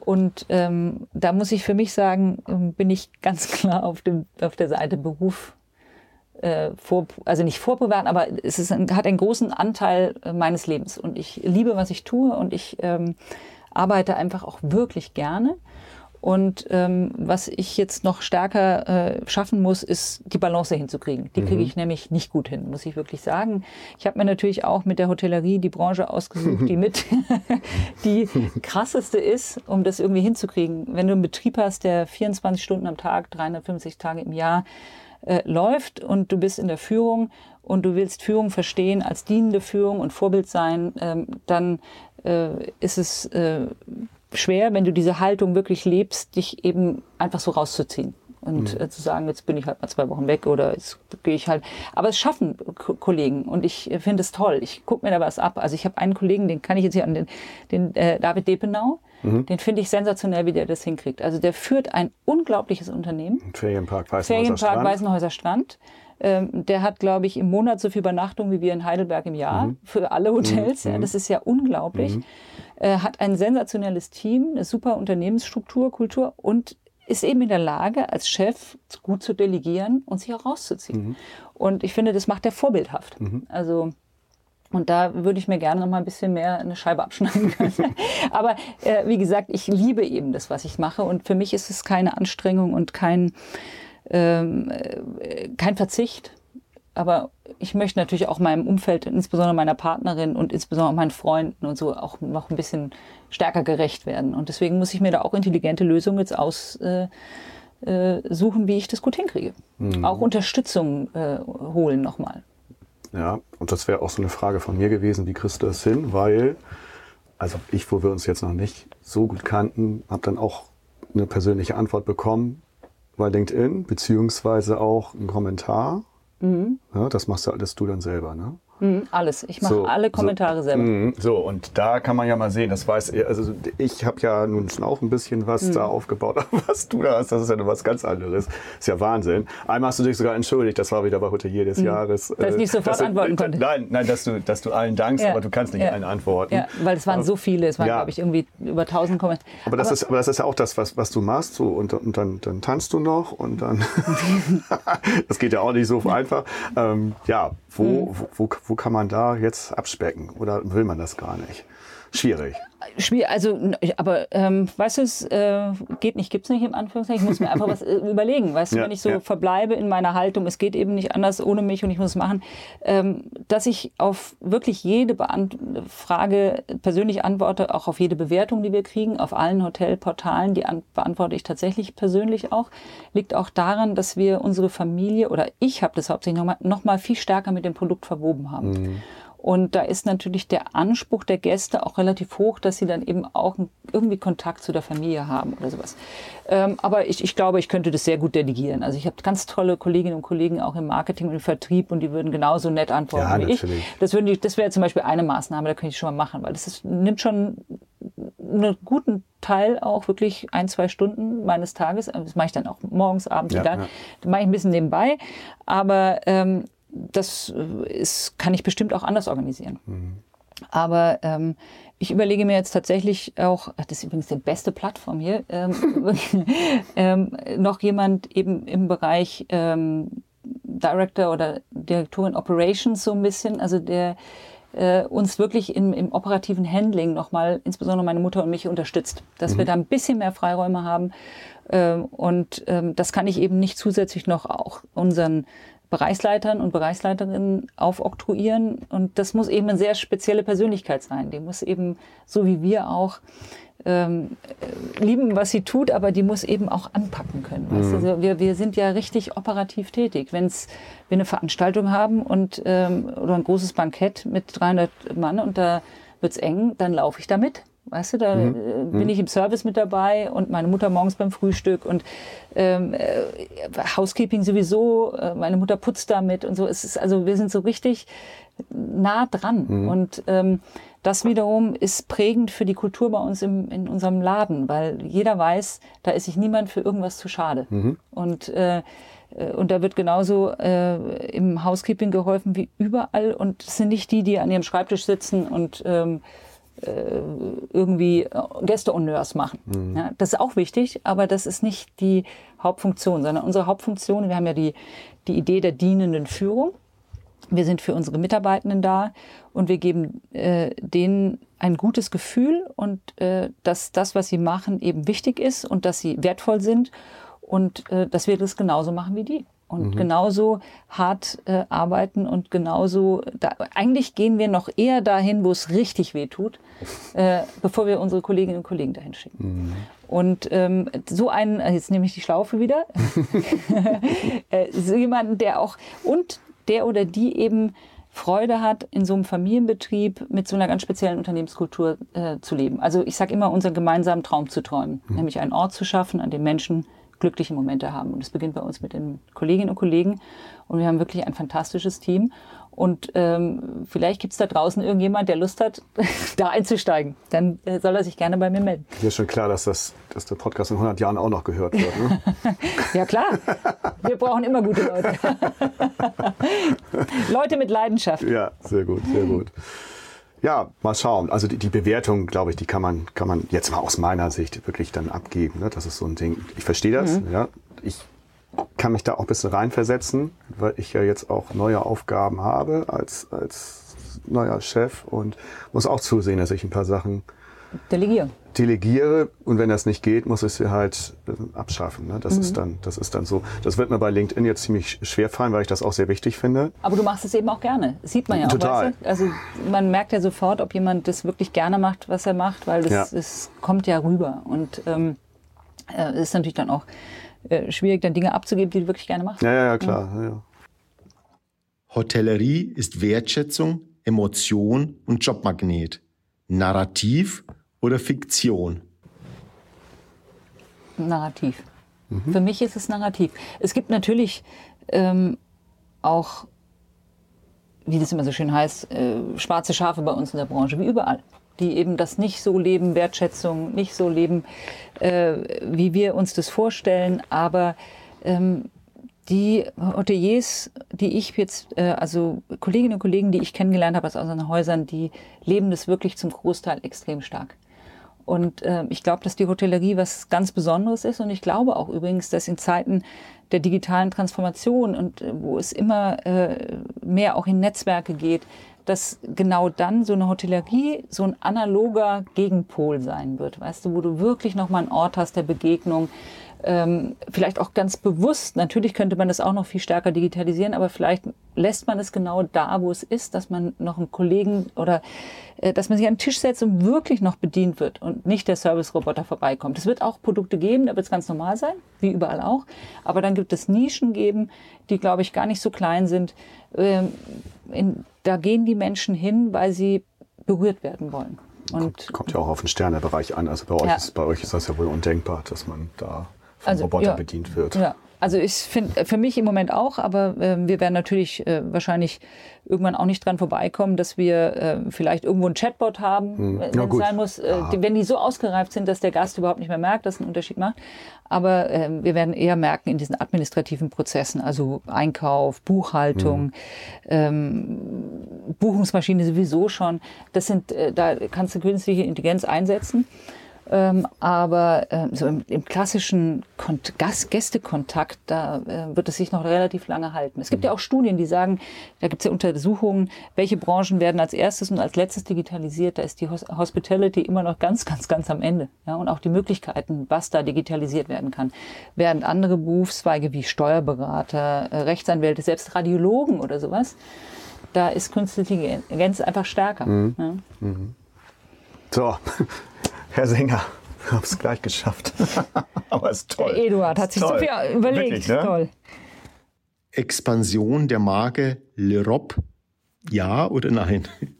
Und ähm, da muss ich für mich sagen, ähm, bin ich ganz klar auf, dem, auf der Seite Beruf. Äh, vor, also nicht vor privat, aber es ist hat einen großen Anteil äh, meines Lebens. Und ich liebe, was ich tue und ich ähm, arbeite einfach auch wirklich gerne. Und ähm, was ich jetzt noch stärker äh, schaffen muss, ist die Balance hinzukriegen. Die kriege ich nämlich nicht gut hin, muss ich wirklich sagen. Ich habe mir natürlich auch mit der Hotellerie die Branche ausgesucht, die mit die krasseste ist, um das irgendwie hinzukriegen. Wenn du einen Betrieb hast, der 24 Stunden am Tag, 350 Tage im Jahr äh, läuft und du bist in der Führung und du willst Führung verstehen als dienende Führung und Vorbild sein, ähm, dann äh, ist es äh, schwer, wenn du diese Haltung wirklich lebst, dich eben einfach so rauszuziehen. Und äh, zu sagen, jetzt bin ich halt mal zwei Wochen weg oder jetzt gehe ich halt. Aber es schaffen Ko Kollegen und ich äh, finde es toll. Ich gucke mir da was ab. Also ich habe einen Kollegen, den kann ich jetzt hier an den, den äh, David Depenau. Den finde ich sensationell, wie der das hinkriegt. Also der führt ein unglaubliches Unternehmen. Ferienpark Weißenhäuser Ferienpark Strand. Weißenhäuser Strand. Ähm, der hat, glaube ich, im Monat so viel Übernachtung wie wir in Heidelberg im Jahr für alle Hotels. Ja, das ist ja unglaublich. Äh, hat ein sensationelles Team, eine super Unternehmensstruktur, Kultur und ist eben in der Lage, als Chef gut zu delegieren und sich auch rauszuziehen. Und ich finde, das macht er vorbildhaft. Also und da würde ich mir gerne noch mal ein bisschen mehr eine Scheibe abschneiden können. Aber äh, wie gesagt, ich liebe eben das, was ich mache. Und für mich ist es keine Anstrengung und kein, ähm, äh, kein Verzicht. Aber ich möchte natürlich auch meinem Umfeld, insbesondere meiner Partnerin und insbesondere auch meinen Freunden und so auch noch ein bisschen stärker gerecht werden. Und deswegen muss ich mir da auch intelligente Lösungen jetzt aussuchen, äh, suchen, wie ich das gut hinkriege. Auch Unterstützung äh, holen nochmal. Ja, und das wäre auch so eine Frage von mir gewesen, wie kriegst du das hin? Weil, also ich, wo wir uns jetzt noch nicht so gut kannten, habe dann auch eine persönliche Antwort bekommen bei LinkedIn, beziehungsweise auch einen Kommentar. Ja, das machst du alles du dann selber, ne? Mhm, alles. Ich mache So, alle Kommentare so, selber. Mhm, So, und da kann man ja mal sehen, das weiß er, also ich habe ja nun schon auch ein bisschen was Mhm. da aufgebaut, aber was du da hast, das ist ja noch was ganz anderes. Ist ja Wahnsinn. Einmal hast du dich sogar entschuldigt, das war wieder bei Hotelier des Jahres. Mhm. Dass ich äh, nicht sofort du- antworten konnte. Nein, nein, dass du, dass du allen dankst, Ja. aber du kannst nicht Ja. allen antworten. Ja, weil es waren so viele, es waren, Ja. glaube ich, irgendwie über 1000 Kommentare. Aber das, ist, aber das ist ja auch das, was, was du machst. So, und, und dann, dann tanzt du noch und dann. das geht ja auch nicht so einfach. Ähm, ja, wo, Mhm. wo, wo, wo kann man da jetzt abspecken? Oder will man das gar nicht? Schwierig. Also, aber ähm, weißt du, es äh, geht nicht, gibt's nicht im Anführungszeichen. Ich muss mir einfach was äh, überlegen. Weißt du, Ja, wenn ich so ja. verbleibe in meiner Haltung, es geht eben nicht anders ohne mich und ich muss es machen, ähm, dass ich auf wirklich jede Beant Frage persönlich antworte, auch auf jede Bewertung, die wir kriegen, auf allen Hotelportalen, die an beantworte ich tatsächlich persönlich auch, liegt auch daran, dass wir unsere Familie oder ich habe das hauptsächlich noch mal, noch mal viel stärker mit dem Produkt verwoben haben. Und da ist natürlich der Anspruch der Gäste auch relativ hoch, dass sie dann eben auch irgendwie Kontakt zu der Familie haben oder sowas. Ähm, aber ich, ich glaube, ich könnte das sehr gut delegieren. Also ich habe ganz tolle Kolleginnen und Kollegen auch im Marketing und im Vertrieb und die würden genauso nett antworten Ja, wie ich. natürlich. Das, würden die, das wäre zum Beispiel eine Maßnahme, da könnte ich schon mal machen, weil das ist, nimmt schon einen guten Teil auch wirklich ein, zwei Stunden meines Tages. Das mache ich dann auch morgens, abends, Ja, egal. ja. Das mache ich ein bisschen nebenbei. Aber ähm, das äh, ist, kann ich bestimmt auch anders organisieren. Aber ähm, ich überlege mir jetzt tatsächlich auch, das ist übrigens die beste Plattform hier, ähm, ähm, noch jemand eben im Bereich ähm, Director oder Direktorin Operations so ein bisschen, also der äh, uns wirklich im, im operativen Handling nochmal, insbesondere meine Mutter und mich, unterstützt. Dass wir da ein bisschen mehr Freiräume haben. Ähm, und ähm, das kann ich eben nicht zusätzlich noch auch unseren Bereichsleitern und Bereichsleiterinnen aufoktroyieren. Und das muss eben eine sehr spezielle Persönlichkeit sein. Die muss eben, so wie wir auch, ähm, äh, lieben, was sie tut, aber die muss eben auch anpacken können. Weißt du? also wir, wir sind ja richtig operativ tätig. Wenn's, wir eine Veranstaltung haben und, ähm, oder ein großes Bankett mit 300 Mann und da wird's eng, dann laufe ich da mit. Weißt du, da äh, bin ich im Service mit dabei und meine Mutter morgens beim Frühstück und ähm, äh, Housekeeping sowieso, äh, meine Mutter putzt damit und so. Es ist also, wir sind so richtig nah dran. Und ähm, das wiederum ist prägend für die Kultur bei uns im, in unserem Laden, weil jeder weiß, da ist sich niemand für irgendwas zu schade. Und äh, und da wird genauso äh, im Housekeeping geholfen wie überall. Und es sind nicht die, die an ihrem Schreibtisch sitzen und ähm, äh, irgendwie äh, Gästehonneurs machen. Ja, das ist auch wichtig, aber das ist nicht die Hauptfunktion, sondern unsere Hauptfunktion, wir haben ja die, die Idee der dienenden Führung. Wir sind für unsere Mitarbeitenden da und wir geben äh, denen ein gutes Gefühl und äh, dass das, was sie machen, eben wichtig ist und dass sie wertvoll sind und äh, dass wir das genauso machen wie die. Und genauso hart äh, arbeiten und genauso, da, eigentlich gehen wir noch eher dahin, wo es richtig weh tut, äh, bevor wir unsere Kolleginnen und Kollegen dahin schicken. Und ähm, so einen, äh, jetzt nehme ich die Schlaufe wieder, äh, so jemanden, der auch, und der oder die eben Freude hat, in so einem Familienbetrieb mit so einer ganz speziellen Unternehmenskultur äh, zu leben. Also ich sage immer, unseren gemeinsamen Traum zu träumen, nämlich einen Ort zu schaffen, an dem Menschen glückliche Momente haben. Und es beginnt bei uns mit den Kolleginnen und Kollegen. Und wir haben wirklich ein fantastisches Team. Und ähm, vielleicht gibt es da draußen irgendjemand, der Lust hat, da einzusteigen. Dann äh, soll er sich gerne bei mir melden. Mir ist schon klar, dass, das, dass der Podcast in 100 Jahren auch noch gehört wird. Ne? Ja klar, wir brauchen immer gute Leute. Leute mit Leidenschaft. ja, sehr gut, sehr gut. Ja, mal schauen. Also die, die Bewertung, glaube ich, die kann man, kann man jetzt mal aus meiner Sicht wirklich dann abgeben. Ne? Das ist so ein Ding. Ich verstehe das. Ja. Ich kann mich da auch ein bisschen reinversetzen, weil ich ja jetzt auch neue Aufgaben habe als, als neuer Chef und muss auch zusehen, dass ich ein paar Sachen Delegieren. delegiere und wenn das nicht geht, muss ich sie halt äh, abschaffen. Ne? Das ist dann, das ist dann so. Das wird mir bei LinkedIn jetzt ziemlich schwer fallen, weil ich das auch sehr wichtig finde. Aber du machst es eben auch gerne. Das sieht man ja auch. Total. Weißt du? Also man merkt ja sofort, ob jemand das wirklich gerne macht, was er macht, weil das, Ja. das kommt ja rüber. Und ähm, äh, es ist natürlich dann auch äh, schwierig, dann Dinge abzugeben, die du wirklich gerne machst. Ja, ja, ja, klar. Ja, ja. Hotellerie ist Wertschätzung, Emotion und Jobmagnet. Narrativ oder Fiktion? Narrativ. Für mich ist es Narrativ. Es gibt natürlich ähm, auch, wie das immer so schön heißt, äh, schwarze Schafe bei uns in der Branche, wie überall, die eben das nicht so leben, Wertschätzung, nicht so leben, äh, wie wir uns das vorstellen. Aber ähm, die Hoteliers, die ich jetzt, äh, also Kolleginnen und Kollegen, die ich kennengelernt habe aus unseren Häusern, die leben das wirklich zum Großteil extrem stark. Und äh, ich glaube, dass die Hotellerie was ganz Besonderes ist. Und ich glaube auch übrigens, dass in Zeiten der digitalen Transformation und äh, wo es immer äh, mehr auch in Netzwerke geht, dass genau dann so eine Hotellerie so ein analoger Gegenpol sein wird. Weißt du, wo du wirklich nochmal einen Ort hast der Begegnung, ähm, vielleicht auch ganz bewusst, natürlich könnte man das auch noch viel stärker digitalisieren, aber vielleicht lässt man es genau da, wo es ist, dass man noch einen Kollegen oder äh, dass man sich an den Tisch setzt und wirklich noch bedient wird und nicht der Service-Roboter vorbeikommt. Es wird auch Produkte geben, da wird es ganz normal sein, wie überall auch. Aber dann gibt es Nischen geben, die, glaube ich, gar nicht so klein sind. Ähm, in, da gehen die Menschen hin, weil sie berührt werden wollen. Und kommt, kommt ja auch auf den Sternebereich an. Also bei euch, ja. ist, bei euch ist das ja wohl undenkbar, dass man da vom also, Roboter ja, bedient wird. Ja. Also ich finde, für mich im Moment auch, aber äh, wir werden natürlich äh, wahrscheinlich irgendwann auch nicht dran vorbeikommen, dass wir äh, vielleicht irgendwo ein Chatbot haben, hm. wenn es sein muss, äh, die, wenn die so ausgereift sind, dass der Gast überhaupt nicht mehr merkt, dass es einen Unterschied macht. Aber äh, wir werden eher merken in diesen administrativen Prozessen, also Einkauf, Buchhaltung, hm. ähm, Buchungsmaschine sowieso schon. Das sind, äh, da kannst du künstliche Intelligenz einsetzen. Ähm, aber äh, so im, im klassischen Kont Gast Gästekontakt, da äh, wird es sich noch relativ lange halten. Es gibt ja auch Studien, die sagen, da gibt es ja Untersuchungen, welche Branchen werden als erstes und als letztes digitalisiert. Da ist die Hos Hospitality immer noch ganz, ganz, ganz am Ende. Ja, und auch die Möglichkeiten, was da digitalisiert werden kann. Während andere Berufszweige wie Steuerberater, äh, Rechtsanwälte, selbst Radiologen oder sowas, da ist künstliche Intelligenz einfach stärker. Mhm. Ja. Mhm. So, Herr Sänger, wir haben es gleich geschafft. Aber es ist toll. Der Eduard hat sich toll. so viel überlegt. Wirklich, ne? Toll. Expansion der Marke Lerop, ja oder nein?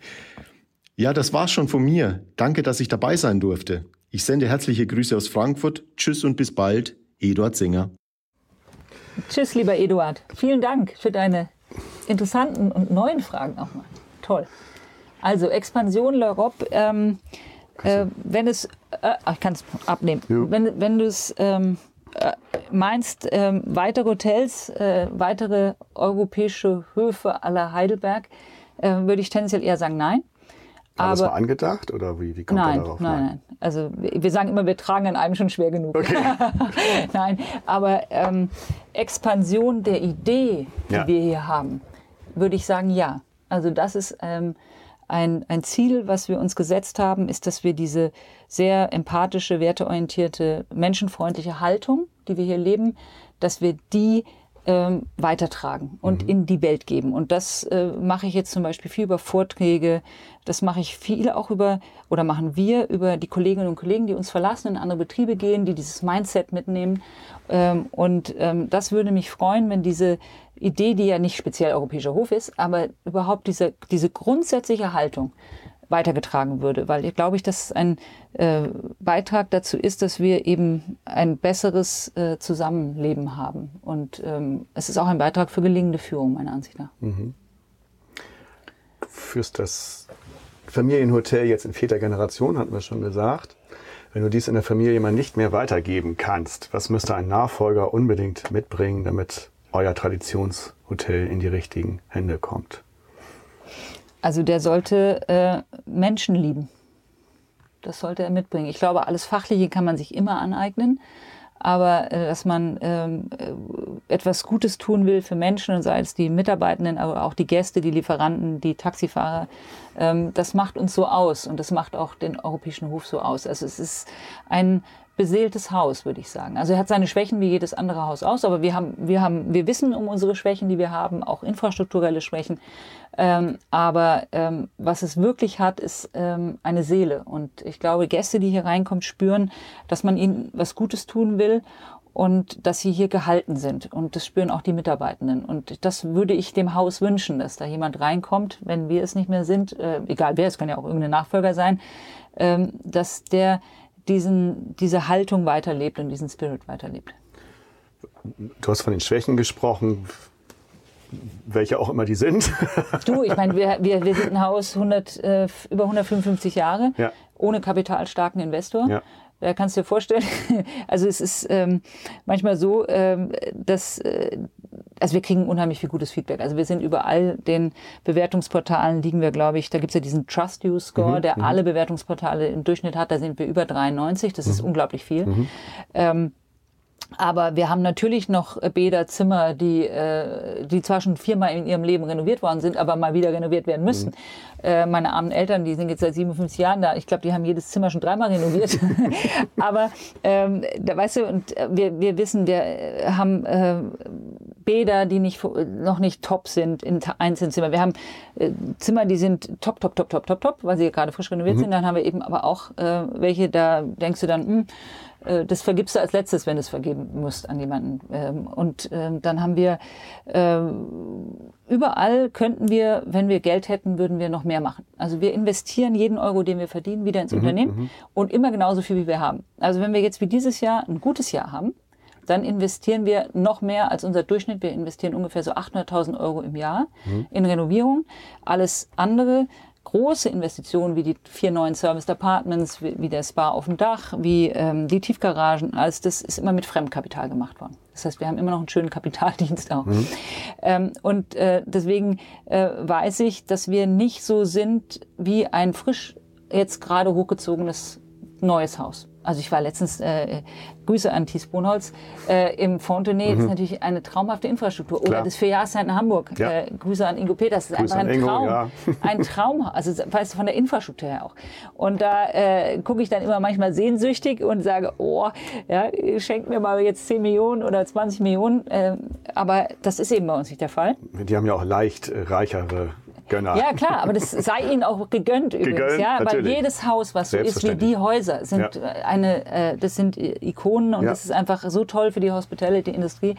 Ja, das war's schon von mir. Danke, dass ich dabei sein durfte. Ich sende herzliche Grüße aus Frankfurt. Tschüss und bis bald. Eduard Singer. Tschüss, lieber Eduard. Vielen Dank für deine interessanten und neuen Fragen auch mal. Toll. Also Expansion L'Europe. Ähm, äh, wenn es, äh, ich kann es abnehmen, ja. wenn, wenn du es ähm, äh, meinst, ähm, weitere Hotels, äh, weitere europäische Höfe aller Heidelberg, äh, würde ich tendenziell eher sagen nein. War Aber, das mal angedacht oder wie, wie kommt nein, darauf? Nein, nein, Also wir sagen immer, wir tragen an einem schon schwer genug. Okay. nein, aber ähm, Expansion der Idee, die ja. wir hier haben, würde ich sagen ja. Also das ist ähm, ein, ein Ziel, was wir uns gesetzt haben, ist, dass wir diese sehr empathische, werteorientierte, menschenfreundliche Haltung, die wir hier leben, dass wir die ähm, weitertragen und mhm. in die Welt geben. Und das äh, mache ich jetzt zum Beispiel viel über Vorträge, das mache ich viel auch über, oder machen wir über die Kolleginnen und Kollegen, die uns verlassen, in andere Betriebe gehen, die dieses Mindset mitnehmen. Ähm, und ähm, das würde mich freuen, wenn diese Idee, die ja nicht speziell europäischer Hof ist, aber überhaupt diese, diese grundsätzliche Haltung weitergetragen würde, weil ich glaube dass ein äh, Beitrag dazu ist, dass wir eben ein besseres äh, Zusammenleben haben. Und ähm, es ist auch ein Beitrag für gelingende Führung, meiner Ansicht nach. Mhm. Du führst das Familienhotel jetzt in vierter Generation, hatten wir schon gesagt. Wenn du dies in der Familie mal nicht mehr weitergeben kannst, was müsste ein Nachfolger unbedingt mitbringen, damit euer Traditionshotel in die richtigen Hände kommt? Also der sollte äh, Menschen lieben. Das sollte er mitbringen. Ich glaube, alles Fachliche kann man sich immer aneignen. Aber äh, dass man ähm, äh, etwas Gutes tun will für Menschen, und sei es die Mitarbeitenden, aber auch die Gäste, die Lieferanten, die Taxifahrer, ähm, das macht uns so aus und das macht auch den europäischen Hof so aus. Also es ist ein beseeltes Haus, würde ich sagen. Also er hat seine Schwächen wie jedes andere Haus aus, aber wir haben, wir haben, wir wissen um unsere Schwächen, die wir haben, auch infrastrukturelle Schwächen. Ähm, aber ähm, was es wirklich hat, ist ähm, eine Seele. Und ich glaube, Gäste, die hier reinkommen, spüren, dass man ihnen was Gutes tun will und dass sie hier gehalten sind. Und das spüren auch die Mitarbeitenden. Und das würde ich dem Haus wünschen, dass da jemand reinkommt, wenn wir es nicht mehr sind, äh, egal wer, es kann ja auch irgendein Nachfolger sein, ähm, dass der diesen, diese Haltung weiterlebt und diesen Spirit weiterlebt. Du hast von den Schwächen gesprochen, welche auch immer die sind. du, ich meine, wir, wir, wir sind ein Haus 100, äh, über 155 Jahre, ja. ohne kapitalstarken Investor. Ja. Da kannst du dir vorstellen, also es ist ähm, manchmal so, ähm, dass äh, also wir kriegen unheimlich viel gutes Feedback. Also wir sind überall den Bewertungsportalen liegen wir, glaube ich, da gibt es ja diesen Trust You Score, mhm, der mhm. alle Bewertungsportale im Durchschnitt hat. Da sind wir über 93. Das ist mhm. unglaublich viel. Mhm. Ähm, Aber wir haben natürlich noch äh, Bäder, Zimmer, die, äh, die zwar schon viermal in ihrem Leben renoviert worden sind, aber mal wieder renoviert werden müssen. Mhm. Äh, meine armen Eltern, die sind jetzt seit 57 Jahren da. Ich glaube, die haben jedes Zimmer schon dreimal renoviert. aber ähm, da weißt du, und äh, wir, wir wissen, wir haben äh, Bäder, die nicht, noch nicht top sind in einzelnen Zimmern. Wir haben äh, Zimmer, die sind top, top, top, top, top, top, weil sie gerade frisch renoviert mhm. sind. Dann haben wir eben aber auch äh, welche, da denkst du dann, mh, hm, äh, das vergibst du als letztes, wenn du es vergeben musst an jemanden. Ähm, und ähm, dann haben wir ähm, überall könnten wir, wenn wir Geld hätten, würden wir noch mehr machen. Also wir investieren jeden Euro, den wir verdienen, wieder ins mhm, Unternehmen mhm. und immer genauso viel, wie wir haben. Also wenn wir jetzt wie dieses Jahr ein gutes Jahr haben, dann investieren wir noch mehr als unser Durchschnitt. Wir investieren ungefähr so 800.000 Euro im Jahr mhm. in Renovierung. Alles andere große Investitionen wie die vier neuen Service Apartments, wie, wie der Spa auf dem Dach, wie ähm, die Tiefgaragen, alles das ist immer mit Fremdkapital gemacht worden. Das heißt, wir haben immer noch einen schönen Kapitaldienst auch. Mhm. Ähm, und äh, deswegen äh, weiß ich, dass wir nicht so sind wie ein frisch jetzt gerade hochgezogenes neues Haus. Also ich war letztens, äh, Grüße an Thies Brunholz, äh, im Fontenay, mhm. das ist natürlich eine traumhafte Infrastruktur. Klar. Oder das Vierjahreszeit in Hamburg, ja. äh, Grüße an Ingo Peters, das ist Grüße einfach ein Ingo, Traum. Ja. ein Traum, also weißt du, von der Infrastruktur her auch. Und da äh, gucke ich dann immer manchmal sehnsüchtig und sage, oh, ja, schenkt mir mal jetzt 10 Millionen oder 20 Millionen. Äh, aber das ist eben bei uns nicht der Fall. Die haben ja auch leicht reichere Gönner. Ja, klar, aber das sei ihnen auch gegönnt übrigens, gegönnt, ja, weil jedes Haus, was so ist wie die Häuser, sind ja. eine, äh, das sind Ikonen und ja. das ist einfach so toll für die Hospitality-Industrie.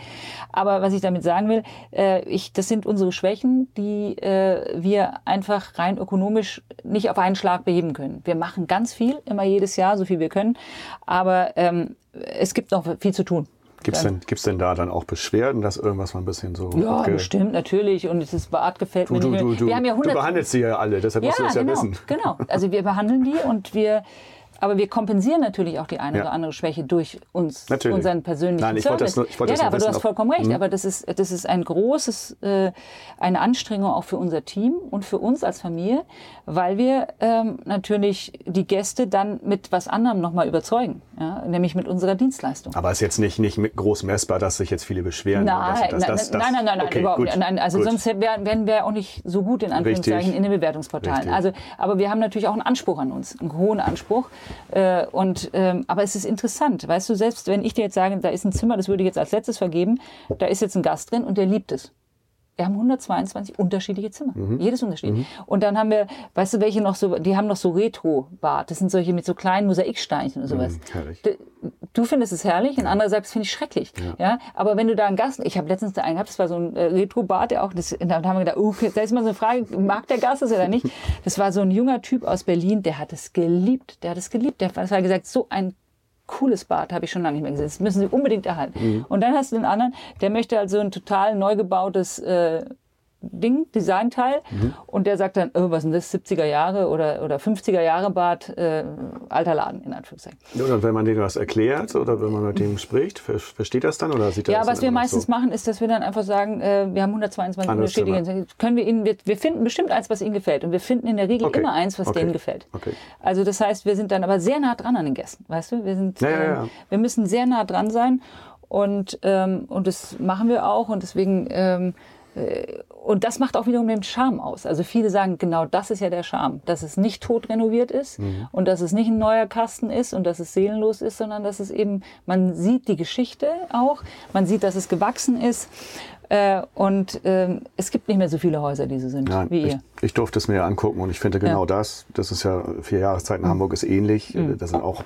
Aber was ich damit sagen will, äh, ich, das sind unsere Schwächen, die äh, wir einfach rein ökonomisch nicht auf einen Schlag beheben können. Wir machen ganz viel, immer jedes Jahr, so viel wir können, aber ähm, es gibt noch viel zu tun. Gibt es denn, gibt's denn da dann auch Beschwerden, dass irgendwas mal ein bisschen so. Ja, bestimmt, natürlich. Und das Bad gefällt du, mir du. Du, du, wir haben ja 100 du behandelst sie ja alle, deshalb musst du es ja genau, wissen. Genau, also wir behandeln die und wir aber wir kompensieren natürlich auch die eine ja. oder andere Schwäche durch uns, natürlich. unseren persönlichen Nein, ich Service. Wollte das, ich wollte ja, das aber du hast vollkommen recht. Mhm. Aber das ist, das ist ein großes, äh, eine Anstrengung auch für unser Team und für uns als Familie, weil wir ähm, natürlich die Gäste dann mit was anderem nochmal überzeugen, ja? nämlich mit unserer Dienstleistung. Aber es ist jetzt nicht, nicht groß messbar, dass sich jetzt viele beschweren. Nein, das, das, das, nein, nein, nein, okay, überhaupt nicht. Nein, also gut. sonst wären, wären wir auch nicht so gut in Anführungszeichen Richtig. in den Bewertungsportalen. Richtig. Also, aber wir haben natürlich auch einen Anspruch an uns, einen hohen Anspruch. Äh, und, ähm, aber es ist interessant, weißt du, selbst wenn ich dir jetzt sage, da ist ein Zimmer, das würde ich jetzt als letztes vergeben, da ist jetzt ein Gast drin und der liebt es. Wir haben 122 unterschiedliche Zimmer. Mhm. Jedes Unterschied. Mhm. Und dann haben wir, weißt du, welche noch so, die haben noch so Retro-Bad. Das sind solche mit so kleinen Mosaiksteinchen und sowas. Mhm, du findest es herrlich, und andererseits finde ich schrecklich. Ja. ja. Aber wenn du da einen Gast, ich habe letztens da einen gehabt, das war so ein äh, Retro-Bad, der auch, das, da haben wir gedacht, uh, da ist mal so eine Frage, mag der Gast das oder nicht? Das war so ein junger Typ aus Berlin, der hat es geliebt, der hat es geliebt. Der hat gesagt, so ein cooles Bad, habe ich schon lange nicht mehr gesehen. Das müssen sie unbedingt erhalten. Mhm. Und dann hast du den anderen, der möchte also ein total neu gebautes äh, Ding, Designteil. Mhm. Und der sagt dann, oh, was sind das, 70er Jahre oder, oder 50er Jahre Bad, äh, alter Laden, in Anführungszeichen. und wenn man denen was erklärt oder wenn man mit dem spricht, versteht das dann oder sieht er Ja, was wir meistens so? machen, ist, dass wir dann einfach sagen, äh, wir haben 122 unterschiedliche, können wir ihnen, wir, wir, finden bestimmt eins, was ihnen gefällt. Und wir finden in der Regel okay. immer eins, was okay. denen gefällt. Okay. Also das heißt, wir sind dann aber sehr nah dran an den Gästen, weißt du? Wir sind, ja, ja, ja. Wir müssen sehr nah dran sein. Und, ähm, und das machen wir auch. Und deswegen, ähm, äh, und das macht auch wiederum den Charme aus. Also viele sagen, genau das ist ja der Charme, dass es nicht tot renoviert ist mhm. und dass es nicht ein neuer Kasten ist und dass es seelenlos ist, sondern dass es eben, man sieht die Geschichte auch, man sieht, dass es gewachsen ist äh, und ähm, es gibt nicht mehr so viele Häuser, die so sind Nein, wie ihr. Ich, ich durfte es mir ja angucken und ich finde genau ja. das, das ist ja vier Jahreszeiten in mhm. Hamburg ist ähnlich. Mhm. Da sind auch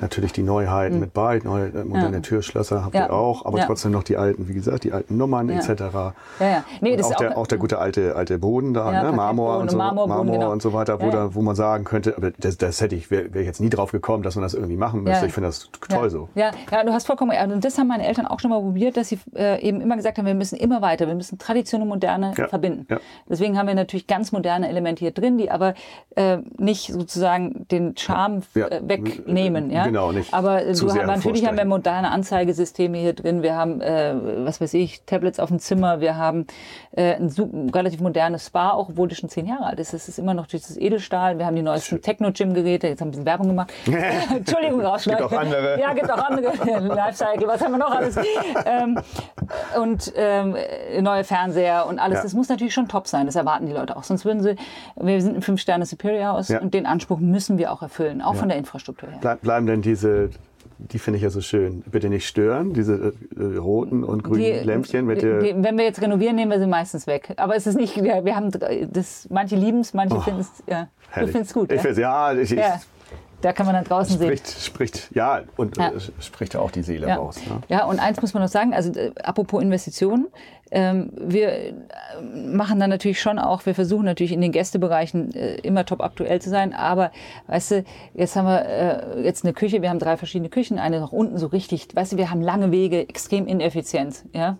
natürlich die Neuheiten mhm. mit bei, neue äh, moderne ja. Türschlösser habt ihr auch, aber trotzdem noch die alten, wie gesagt, die alten Nummern etc. Ja, ja. Nee, das auch, ist auch, der, auch der gute alte, alte Boden da, ne? Marmor, und so, Marmor genau. und so weiter, wo, da, wo man sagen könnte, aber das, das hätte ich, wäre wär jetzt nie drauf gekommen, dass man das irgendwie machen müsste. Ich finde das toll so. Ja, ja, du hast vollkommen, und das haben meine Eltern auch schon mal probiert, dass sie äh, eben immer gesagt haben, wir müssen immer immer weiter. Wir müssen Tradition und Moderne Ja, verbinden. ja. Deswegen haben wir natürlich ganz moderne Elemente hier drin, die aber äh, nicht sozusagen den Charme Ja. äh, wegnehmen. Ja? Genau, nicht Aber äh, du, hast- natürlich haben wir moderne Anzeigesysteme hier drin. Wir haben, äh, was weiß ich, Tablets auf dem Zimmer. Wir haben äh, ein relativ modernes Spa, auch obwohl das schon zehn Jahre alt ist. Es ist immer noch dieses Edelstahl. Wir haben die neuesten Techno-Gym-Geräte. Jetzt haben wir ein bisschen Werbung gemacht. Entschuldigung, rausschneiden. Gibt auch andere. Ja, gibt auch andere. Lifecycle, was haben wir noch alles? ähm, und ähm, neue Fernseher und alles. Ja. Das muss natürlich schon top sein. Das erwarten die Leute auch. Sonst würden sie, wir sind ein Fünf-Sterne-Superior-Haus Ja. und den Anspruch müssen wir auch erfüllen, auch von der Infrastruktur her. Bleib, bleiben denn diese, die finde ich ja so schön, bitte nicht stören, diese äh, roten und grünen Die- Lämpchen mit die, wenn wir jetzt renovieren, nehmen wir sie meistens weg. Aber es ist nicht, wir, wir haben das, manche lieben es, manche finden es, ja. Du Oh, findest es gut, Ich ja? find's, ja, ich, ich, ja. Da kann man dann draußen sehen. spricht, spricht, ja, und Ja. äh, spricht auch die Seele Ja. raus. Ne? ja, und eins muss man noch sagen, also äh, apropos Investitionen, ähm, wir äh, machen dann natürlich schon auch, wir versuchen natürlich in den Gästebereichen äh, immer top aktuell zu sein, aber weißt du, jetzt haben wir äh, jetzt eine Küche, wir haben drei verschiedene Küchen, eine nach unten so richtig, weißt du, wir haben lange Wege, extrem ineffizient, ja,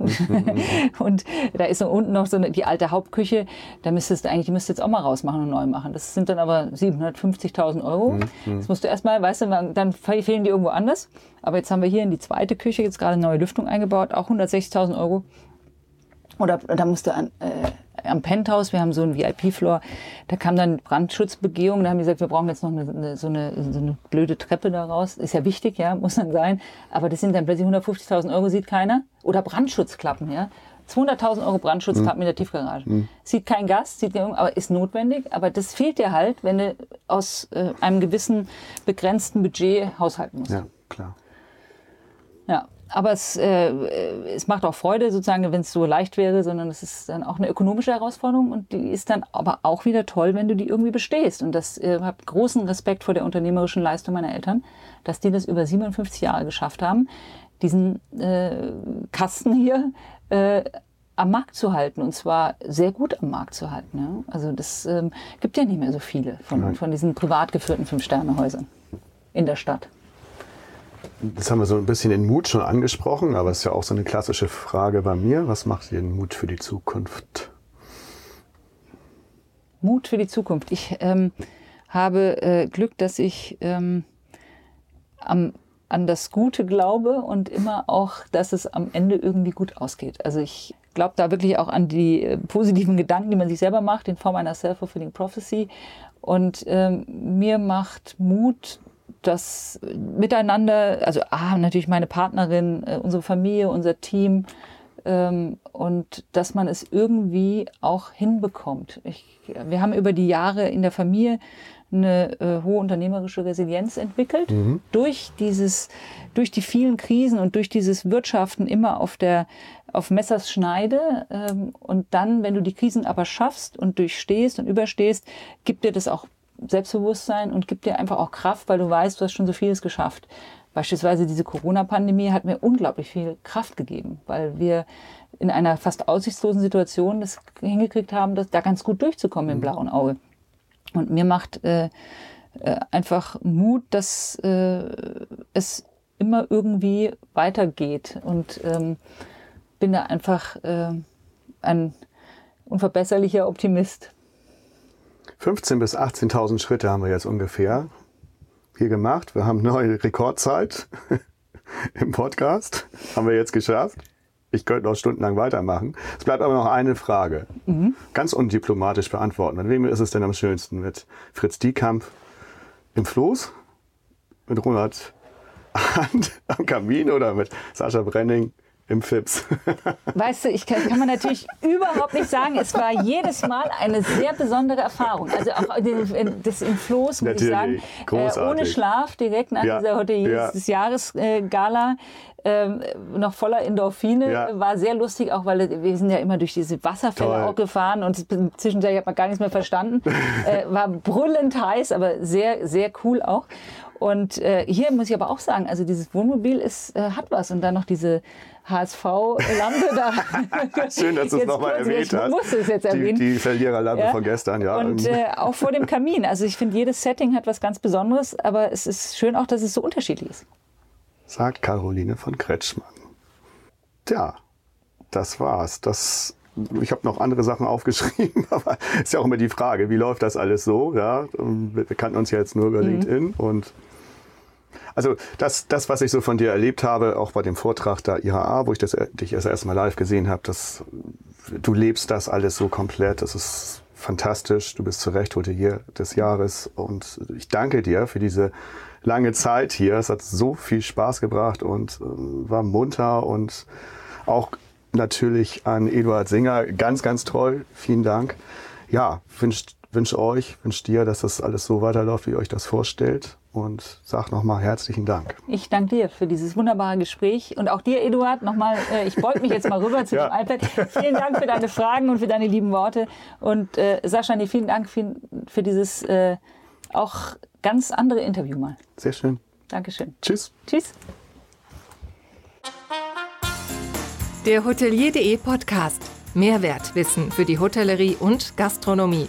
und da ist so unten noch so eine, die alte Hauptküche, da müsstest du eigentlich, die müsstest du jetzt auch mal rausmachen und neu machen, das sind dann aber 750.000 Euro, das musst du erstmal, weißt du, dann fehlen die irgendwo anders, aber jetzt haben wir hier in die zweite Küche jetzt gerade eine neue Lüftung eingebaut, auch 160.000 Euro. Oder da musste an, äh, am Penthouse, wir haben so einen VIP-Floor, da kam dann Brandschutzbegehung, da haben die gesagt, wir brauchen jetzt noch eine, eine, so, eine, so eine blöde Treppe da raus. Ist ja wichtig, ja, muss dann sein. Aber das sind dann plötzlich 150.000 Euro, sieht keiner. Oder Brandschutzklappen, ja. 200.000 Euro Brandschutzklappen in der Tiefgarage. Sieht kein Gast, sieht kein, aber ist notwendig. Aber das fehlt dir halt, wenn du aus äh, einem gewissen begrenzten Budget haushalten musst. Ja, klar. Ja, aber es, äh, es macht auch Freude, sozusagen, wenn es so leicht wäre, sondern es ist dann auch eine ökonomische Herausforderung und die ist dann aber auch wieder toll, wenn du die irgendwie bestehst. Und das äh, habe großen Respekt vor der unternehmerischen Leistung meiner Eltern, dass die das über 57 Jahre geschafft haben, diesen äh, Kasten hier äh, am Markt zu halten und zwar sehr gut am Markt zu halten. Ja? Also das ähm, gibt ja nicht mehr so viele von, von diesen privat geführten Fünf-Sterne-Häusern in der Stadt. Das haben wir so ein bisschen den Mut schon angesprochen, aber es ist ja auch so eine klassische Frage bei mir. Was macht dir den Mut für die Zukunft? Mut für die Zukunft. Ich ähm, habe äh, Glück, dass ich ähm, am, an das Gute glaube und immer auch, dass es am Ende irgendwie gut ausgeht. Also ich glaube da wirklich auch an die äh, positiven Gedanken, die man sich selber macht, in Form einer self-fulfilling prophecy. Und ähm, mir macht Mut, das Miteinander, also ah, natürlich meine Partnerin, äh, unsere Familie, unser Team, ähm, und dass man es irgendwie auch hinbekommt. Ich, wir haben über die Jahre in der Familie eine äh, hohe unternehmerische Resilienz entwickelt durch dieses, durch die vielen Krisen und durch dieses Wirtschaften immer auf der auf Messers Schneide ähm, und dann, wenn du die Krisen aber schaffst und durchstehst und überstehst, gibt dir das auch Selbstbewusstsein und gibt dir einfach auch Kraft, weil du weißt, du hast schon so vieles geschafft. Beispielsweise diese Corona-Pandemie hat mir unglaublich viel Kraft gegeben, weil wir in einer fast aussichtslosen Situation das hingekriegt haben, das, da ganz gut durchzukommen im blauen Auge. Und mir macht äh, äh, einfach Mut, dass äh, es immer irgendwie weitergeht. Und ähm, bin da einfach äh, ein unverbesserlicher Optimist. 15.000 bis 18.000 Schritte haben wir jetzt ungefähr hier gemacht. Wir haben neue Rekordzeit im Podcast. Haben wir jetzt geschafft. Ich könnte noch stundenlang weitermachen. Es bleibt aber noch eine Frage. Ganz undiplomatisch beantworten. Mit wem ist es denn am schönsten? Mit Fritz Diekamp im Floß? Mit Ronald Hand am Kamin oder mit Sascha Brenning im Fips? Weißt du, ich kann, kann man natürlich überhaupt nicht sagen. Es war jedes Mal eine sehr besondere Erfahrung. Also auch den- das im Floß, muss ich Natürlich. sagen. Äh, ohne Schlaf, direkt nach Ja. dieser Hoteliers Ja. des Jahres äh, Gala. Ähm, noch voller Endorphine, Ja. war sehr lustig, auch weil wir sind ja immer durch diese Wasserfälle Toll. auch gefahren und zwischendurch hat man gar nichts mehr verstanden. äh, war brüllend heiß, aber sehr, sehr cool auch. Und äh, hier muss ich aber auch sagen, also dieses Wohnmobil ist, äh, hat was und dann noch diese HSV-Lampe da. Schön, dass du es nochmal erwähnt Ich hast. muss es jetzt Die, erwähnen. die Verliererlampe Ja. von gestern, ja. Und äh, auch vor dem Kamin. Also ich finde, jedes Setting hat was ganz Besonderes, aber es ist schön auch, dass es so unterschiedlich ist. sagt Caroline von Kretschmann. Tja, das war's. Das, ich habe noch andere Sachen aufgeschrieben, aber ist ja auch immer die Frage, wie läuft das alles so? Ja, wir kannten uns ja jetzt nur über mhm. LinkedIn und also das, das, was ich so von dir erlebt habe, auch bei dem Vortrag da IHA, wo ich das, dich das erste Mal live gesehen habe, das, du lebst das alles so komplett. Das ist fantastisch. Du bist zu Recht Hotelier des Jahres und ich danke dir für diese lange Zeit hier. Es hat so viel Spaß gebracht und äh, war munter und auch natürlich an Eduard Singer ganz, ganz toll. Vielen Dank. Ja, wünscht wünsche euch, wünsche dir, dass das alles so weiterläuft, wie ihr euch das vorstellt. Und sag nochmal herzlichen Dank. Ich danke dir für dieses wunderbare Gespräch. Und auch dir, Eduard, nochmal, äh, ich beug mich jetzt mal rüber zu ja. dem iPad. Vielen Dank für deine Fragen und für deine lieben Worte. Und äh, Sascha, nee, vielen Dank für, für dieses äh, auch ganz andere Interview mal. Sehr schön. Dankeschön. Tschüss. Tschüss. Der Hotelier.de Podcast. Mehrwertwissen für die Hotellerie und Gastronomie.